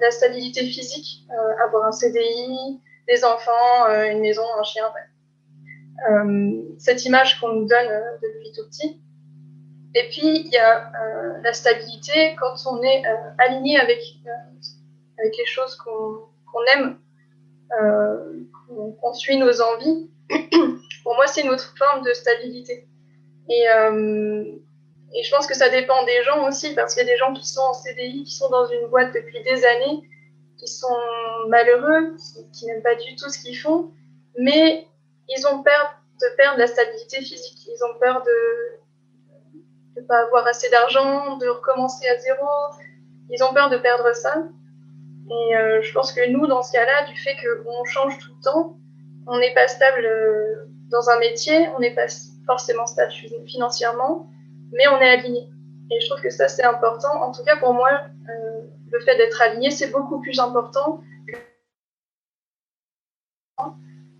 la stabilité physique, avoir un CDI, des enfants, euh, une maison, un chien. Euh, cette image qu'on nous donne euh, depuis tout petit. Et puis, il y a la stabilité quand on est aligné avec, avec les choses qu'on aime, qu'on suit nos envies. *clears throat* Pour moi, c'est une autre forme de stabilité. Et, et je pense que ça dépend des gens aussi, parce qu'il y a des gens qui sont en CDI, qui sont dans une boîte depuis des années, sont malheureux, qui, n'aiment pas du tout ce qu'ils font, mais ils ont peur de perdre la stabilité physique. Ils ont peur de ne pas avoir assez d'argent, de recommencer à zéro. Ils ont peur de perdre ça. Et euh, je pense que nous, dans ce cas-là, du fait qu'on change tout le temps, on n'est pas stable euh, dans un métier, on n'est pas forcément stable financièrement, mais on est aligné. Et je trouve que ça, c'est important. En tout cas, pour moi, euh, le fait d'être aligné, c'est beaucoup plus important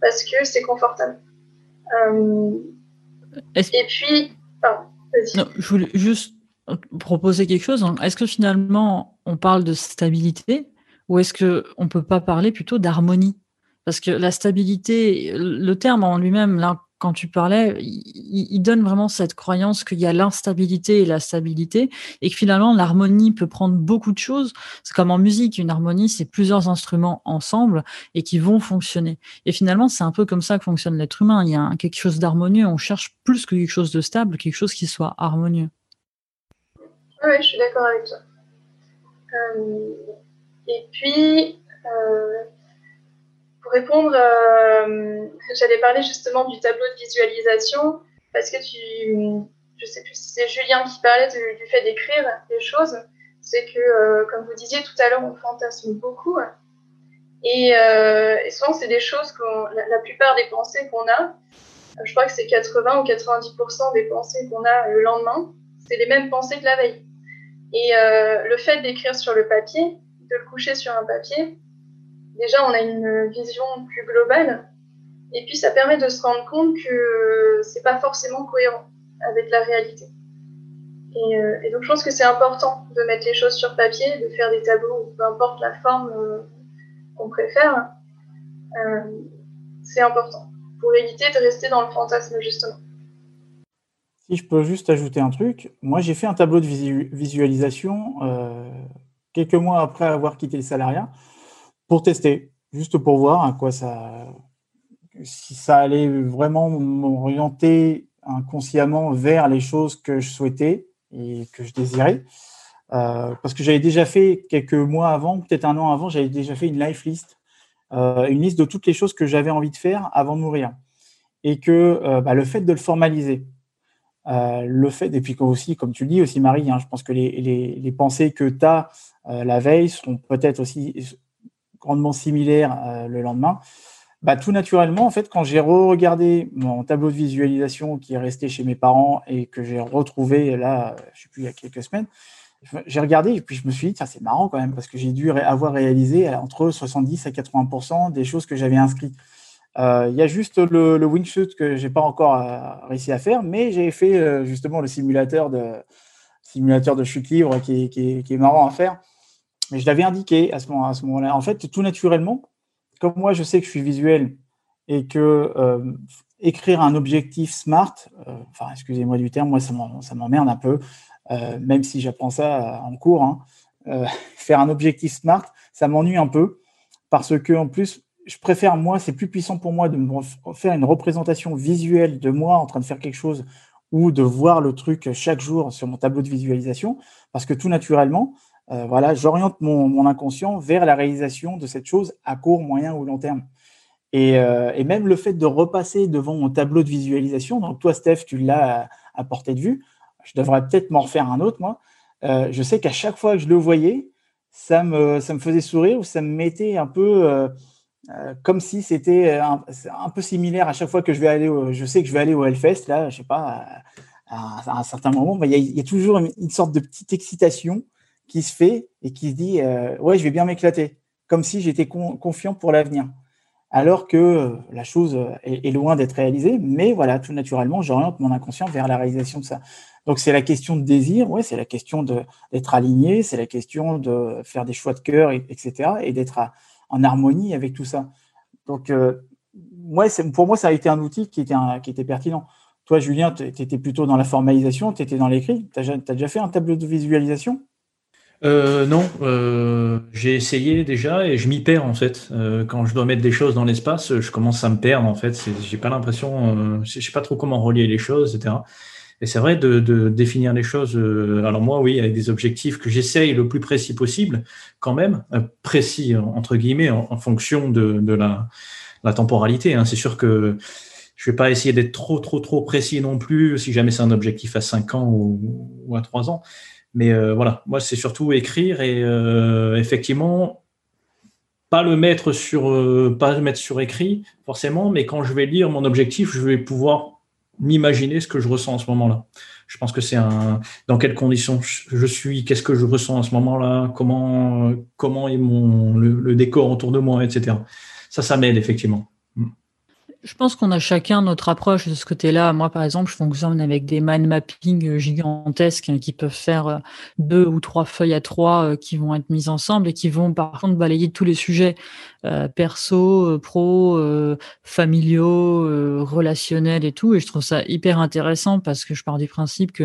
parce que c'est confortable. Euh, et puis, je voulais juste proposer quelque chose. Est-ce que finalement, on parle de stabilité ou est-ce qu'on ne peut pas parler plutôt d'harmonie? Parce que la stabilité, le terme en lui-même, là, quand tu parlais, il, donne vraiment cette croyance qu'il y a l'instabilité et la stabilité, et que finalement l'harmonie peut prendre beaucoup de choses. C'est comme en musique, une harmonie, c'est plusieurs instruments ensemble et qui vont fonctionner. Et finalement, c'est un peu comme ça que fonctionne l'être humain. Il y a quelque chose d'harmonieux, on cherche plus que quelque chose de stable, quelque chose qui soit harmonieux. Oui, je suis d'accord avec toi. Euh, et puis, euh, pour répondre, euh, j'allais parler justement du tableau de visualisation. parce que tu, je sais plus si c'est Julien qui parlait du fait d'écrire des choses, c'est que, euh, comme vous disiez tout à l'heure, on fantasme beaucoup. Et, euh, souvent, c'est des choses qu'on, la, plupart des pensées qu'on a, je crois que c'est 80 ou 90% des pensées qu'on a le lendemain, c'est les mêmes pensées que la veille. Et euh, le fait d'écrire sur le papier, de le coucher sur un papier, déjà, on a une vision plus globale. Et puis, ça permet de se rendre compte que c'est pas forcément cohérent avec la réalité. Euh, et, donc, je pense que c'est important de mettre les choses sur papier, de faire des tableaux, peu importe la forme euh, qu'on préfère. Euh, c'est important pour éviter de rester dans le fantasme, justement. Si je peux juste ajouter un truc, moi j'ai fait un tableau de visualisation quelques mois après avoir quitté le salariat pour tester, juste pour voir à quoi ça, si ça allait vraiment m'orienter inconsciemment vers les choses que je souhaitais et que je désirais. Euh, parce que j'avais déjà fait quelques mois avant, peut-être un an avant, j'avais déjà fait une life list, euh, une liste de toutes les choses que j'avais envie de faire avant de mourir. Et que euh, bah, le fait de le formaliser, le fait, et puis aussi, comme tu le dis aussi, Marie, hein, je pense que les, les, les pensées que tu as la veille seront peut-être aussi grandement similaires le lendemain. Bah, tout naturellement, en fait, quand j'ai regardé mon tableau de visualisation qui est resté chez mes parents et que j'ai retrouvé là, je sais plus, il y a quelques semaines, j'ai regardé et puis je me suis dit, c'est marrant quand même, parce que j'ai dû avoir réalisé entre 70 à 80% des choses que j'avais inscrites. Euh, il y a juste le, le Wingshoot que j'ai pas encore euh, réussi à faire, mais j'ai fait euh, justement le simulateur de, simulateur de chute libre qui est, qui marrant à faire. Mais je l'avais indiqué à ce moment-là. en fait, tout naturellement, comme moi, je sais que je suis visuel et que euh, écrire un objectif smart, euh, enfin, excusez-moi du terme, moi, ça m'emmerde un peu, euh, même si j'apprends ça en cours. Hein, *laughs* faire un objectif smart, ça m'ennuie un peu parce que, en plus, je préfère, moi, c'est plus puissant pour moi de me faire une représentation visuelle de moi en train de faire quelque chose ou de voir le truc chaque jour sur mon tableau de visualisation, parce que tout naturellement, euh, voilà, j'oriente mon, inconscient vers la réalisation de cette chose à court, moyen ou long terme. Euh, et, même le fait de repasser devant mon tableau de visualisation, donc toi, Steph, tu l'as à, portée de vue, je devrais peut-être m'en refaire un autre, moi. Euh, je sais qu'à chaque fois que je le voyais, ça me, ça me faisait sourire ou ça me mettait un peu comme si c'était un, peu similaire à chaque fois que je vais aller, je sais que je vais aller au Hellfest, là, je sais pas, à, un certain moment, il y, a toujours une, sorte de petite excitation qui se fait et qui se dit euh, ouais je vais bien m'éclater comme si j'étais confiant pour l'avenir. Alors que euh, la chose est, loin d'être réalisée mais voilà tout naturellement j'oriente mon inconscient vers la réalisation de ça. Donc c'est la question de désir ouais c'est la question d'être aligné c'est la question de faire des choix de cœur etc et d'être en harmonie avec tout ça. Donc euh, pour moi ça a été un outil qui était qui était pertinent. Toi Julien tu étais plutôt dans la formalisation tu étais dans l'écrit tu as déjà fait un tableau de visualisation? Euh, non, euh, j'ai essayé déjà et je m'y perds en fait. Euh, quand je dois mettre des choses dans l'espace, je commence à me perdre en fait. J'ai pas l'impression, je sais pas trop comment relier les choses, etc. Et c'est vrai de, définir les choses. alors moi, oui, avec des objectifs que j'essaye le plus précis possible, quand même précis entre guillemets en, fonction de, la, temporalité. Hein. C'est sûr que je vais pas essayer d'être trop, trop, trop précis non plus si jamais c'est un objectif à 5 ans ou, ou à 3 ans. Mais euh, voilà, moi, c'est surtout écrire et euh, effectivement, pas le mettre sur, euh, pas le mettre sur écrit forcément, mais quand je vais lire mon objectif, je vais pouvoir m'imaginer ce que je ressens en ce moment-là. Je pense que c'est un dans quelles conditions je suis, qu'est-ce que je ressens à ce moment-là, comment comment est mon le, décor autour de moi, etc. Ça, ça m'aide effectivement. Je pense qu'on a chacun notre approche de ce côté-là. Moi, par exemple, je fonctionne avec des mind mapping gigantesques hein, qui peuvent faire euh, deux ou trois feuilles à trois euh, qui vont être mises ensemble et qui vont, par contre, balayer tous les sujets euh, perso, pro, familiaux, relationnels et tout. Et je trouve ça hyper intéressant parce que je pars du principe que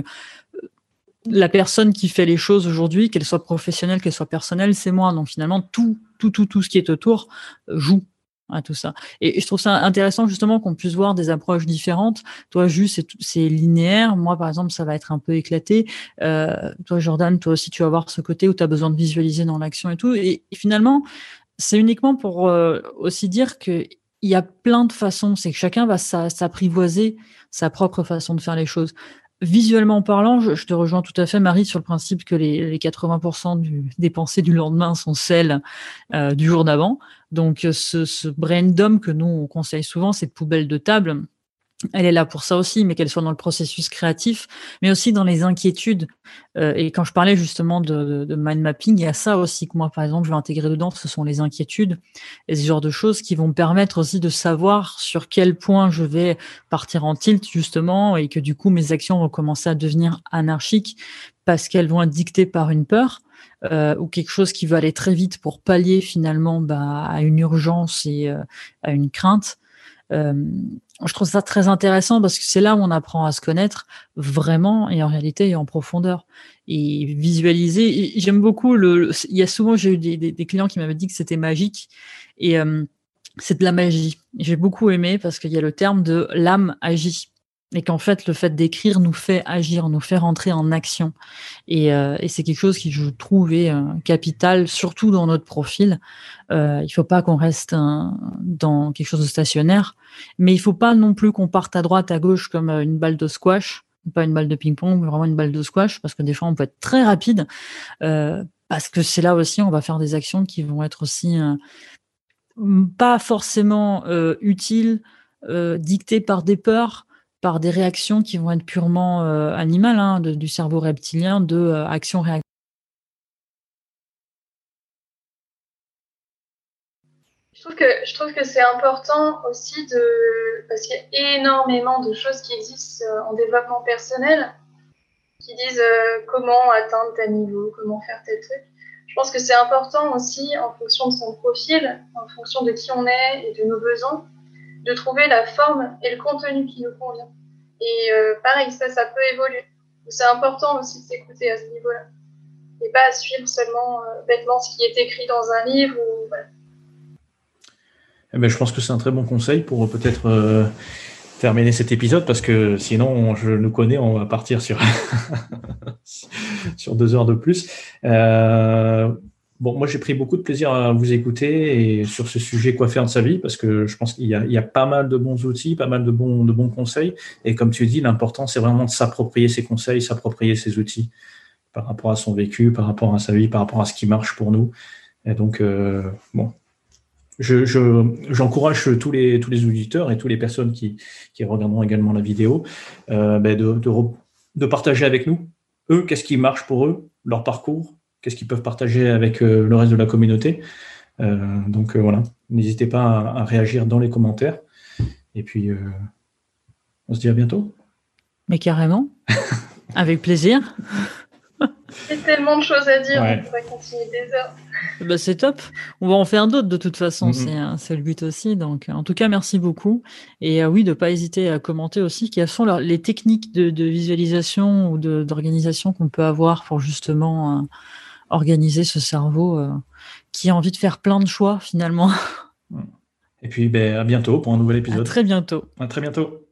la personne qui fait les choses aujourd'hui, qu'elle soit professionnelle, qu'elle soit personnelle, c'est moi. Donc finalement, tout, tout, tout, tout ce qui est autour joue à tout ça. Et je trouve ça intéressant justement qu'on puisse voir des approches différentes. Toi, juste, c'est linéaire. Moi, par exemple, ça va être un peu éclaté. Euh, toi, Jordan, toi aussi, tu vas voir ce côté où tu as besoin de visualiser dans l'action et tout. Et, finalement, c'est uniquement pour euh, aussi dire que il y a plein de façons. C'est que chacun va s'apprivoiser sa propre façon de faire les choses. Visuellement parlant, je, te rejoins tout à fait, Marie, sur le principe que les, 80% du, des pensées du lendemain sont celles euh, du jour d'avant. Donc, ce, ce brain que nous on conseille souvent, cette poubelle de table, elle est là pour ça aussi, mais qu'elle soit dans le processus créatif, mais aussi dans les inquiétudes. Euh, et quand je parlais justement de, de, mind mapping, il y a ça aussi que moi, par exemple, je vais intégrer dedans, ce sont les inquiétudes et ce genre de choses qui vont permettre aussi de savoir sur quel point je vais partir en tilt, justement, et que du coup, mes actions vont commencer à devenir anarchiques parce qu'elles vont être dictées par une peur. Euh, ou quelque chose qui va aller très vite pour pallier finalement bah, à une urgence et euh, à une crainte. Euh, je trouve ça très intéressant parce que c'est là où on apprend à se connaître vraiment et en réalité et en profondeur et visualiser. J'aime beaucoup le, Il y a souvent j'ai eu des, clients qui m'avaient dit que c'était magique et euh, c'est de la magie. J'ai beaucoup aimé parce qu'il y a le terme de l'âme agit et qu'en fait le fait d'écrire nous fait agir, nous fait rentrer en action. Et, euh, et c'est quelque chose qui je trouve est euh, capital, surtout dans notre profil. Euh, il faut pas qu'on reste dans quelque chose de stationnaire, mais il faut pas non plus qu'on parte à droite, à gauche comme euh, une balle de squash, pas une balle de ping-pong, mais vraiment une balle de squash, parce que des fois on peut être très rapide, euh, parce que c'est là aussi on va faire des actions qui vont être aussi pas forcément utiles, dictées par des peurs par des réactions qui vont être purement euh, animales, hein, du cerveau reptilien, de euh, action-réaction. Je trouve que, que c'est important aussi de. Parce qu'il y a énormément de choses qui existent euh, en développement personnel qui disent comment atteindre tel niveau, comment faire tel truc. Je pense que c'est important aussi, en fonction de son profil, en fonction de qui on est et de nos besoins, de trouver la forme et le contenu qui nous convient. Et euh, pareil, ça, ça peut évoluer. C'est important aussi de s'écouter à ce niveau-là. Et pas suivre seulement euh, bêtement ce qui est écrit dans un livre. Ou, eh ben, je pense que c'est un très bon conseil pour peut-être euh, terminer cet épisode parce que sinon, je nous connais, on va partir sur, *laughs* sur deux heures de plus. Bon, moi j'ai pris beaucoup de plaisir à vous écouter et sur ce sujet quoi faire de sa vie? Parce que je pense qu'il y, y, a pas mal de bons outils, pas mal de bons, de bons conseils et comme tu dis, l'important c'est vraiment de s'approprier ces conseils, s'approprier ces outils par rapport à son vécu, par rapport à sa vie, par rapport à ce qui marche pour nous. Et donc euh, bon, je, j'encourage tous les tous les auditeurs et toutes les personnes qui, qui regarderont également la vidéo euh, ben de, de partager avec nous eux qu'est-ce qui marche pour eux, leur parcours qu'est-ce qu'ils peuvent partager avec euh, le reste de la communauté. Euh, donc euh, voilà, n'hésitez pas à, réagir dans les commentaires. Et puis, on se dit à bientôt. Mais carrément, *laughs* avec plaisir. Il y a tellement de choses à dire, on pourrait continuer des heures. Bah, c'est top. On va en faire d'autres de toute façon, mm-hmm. c'est le but aussi. Donc, en tout cas, merci beaucoup. Et oui, de ne pas hésiter à commenter aussi quelles sont les techniques de, visualisation ou d'organisation qu'on peut avoir pour justement organiser ce cerveau euh, qui a envie de faire plein de choix finalement. *laughs* Et puis ben, à bientôt pour un nouvel épisode. À très bientôt. À très bientôt.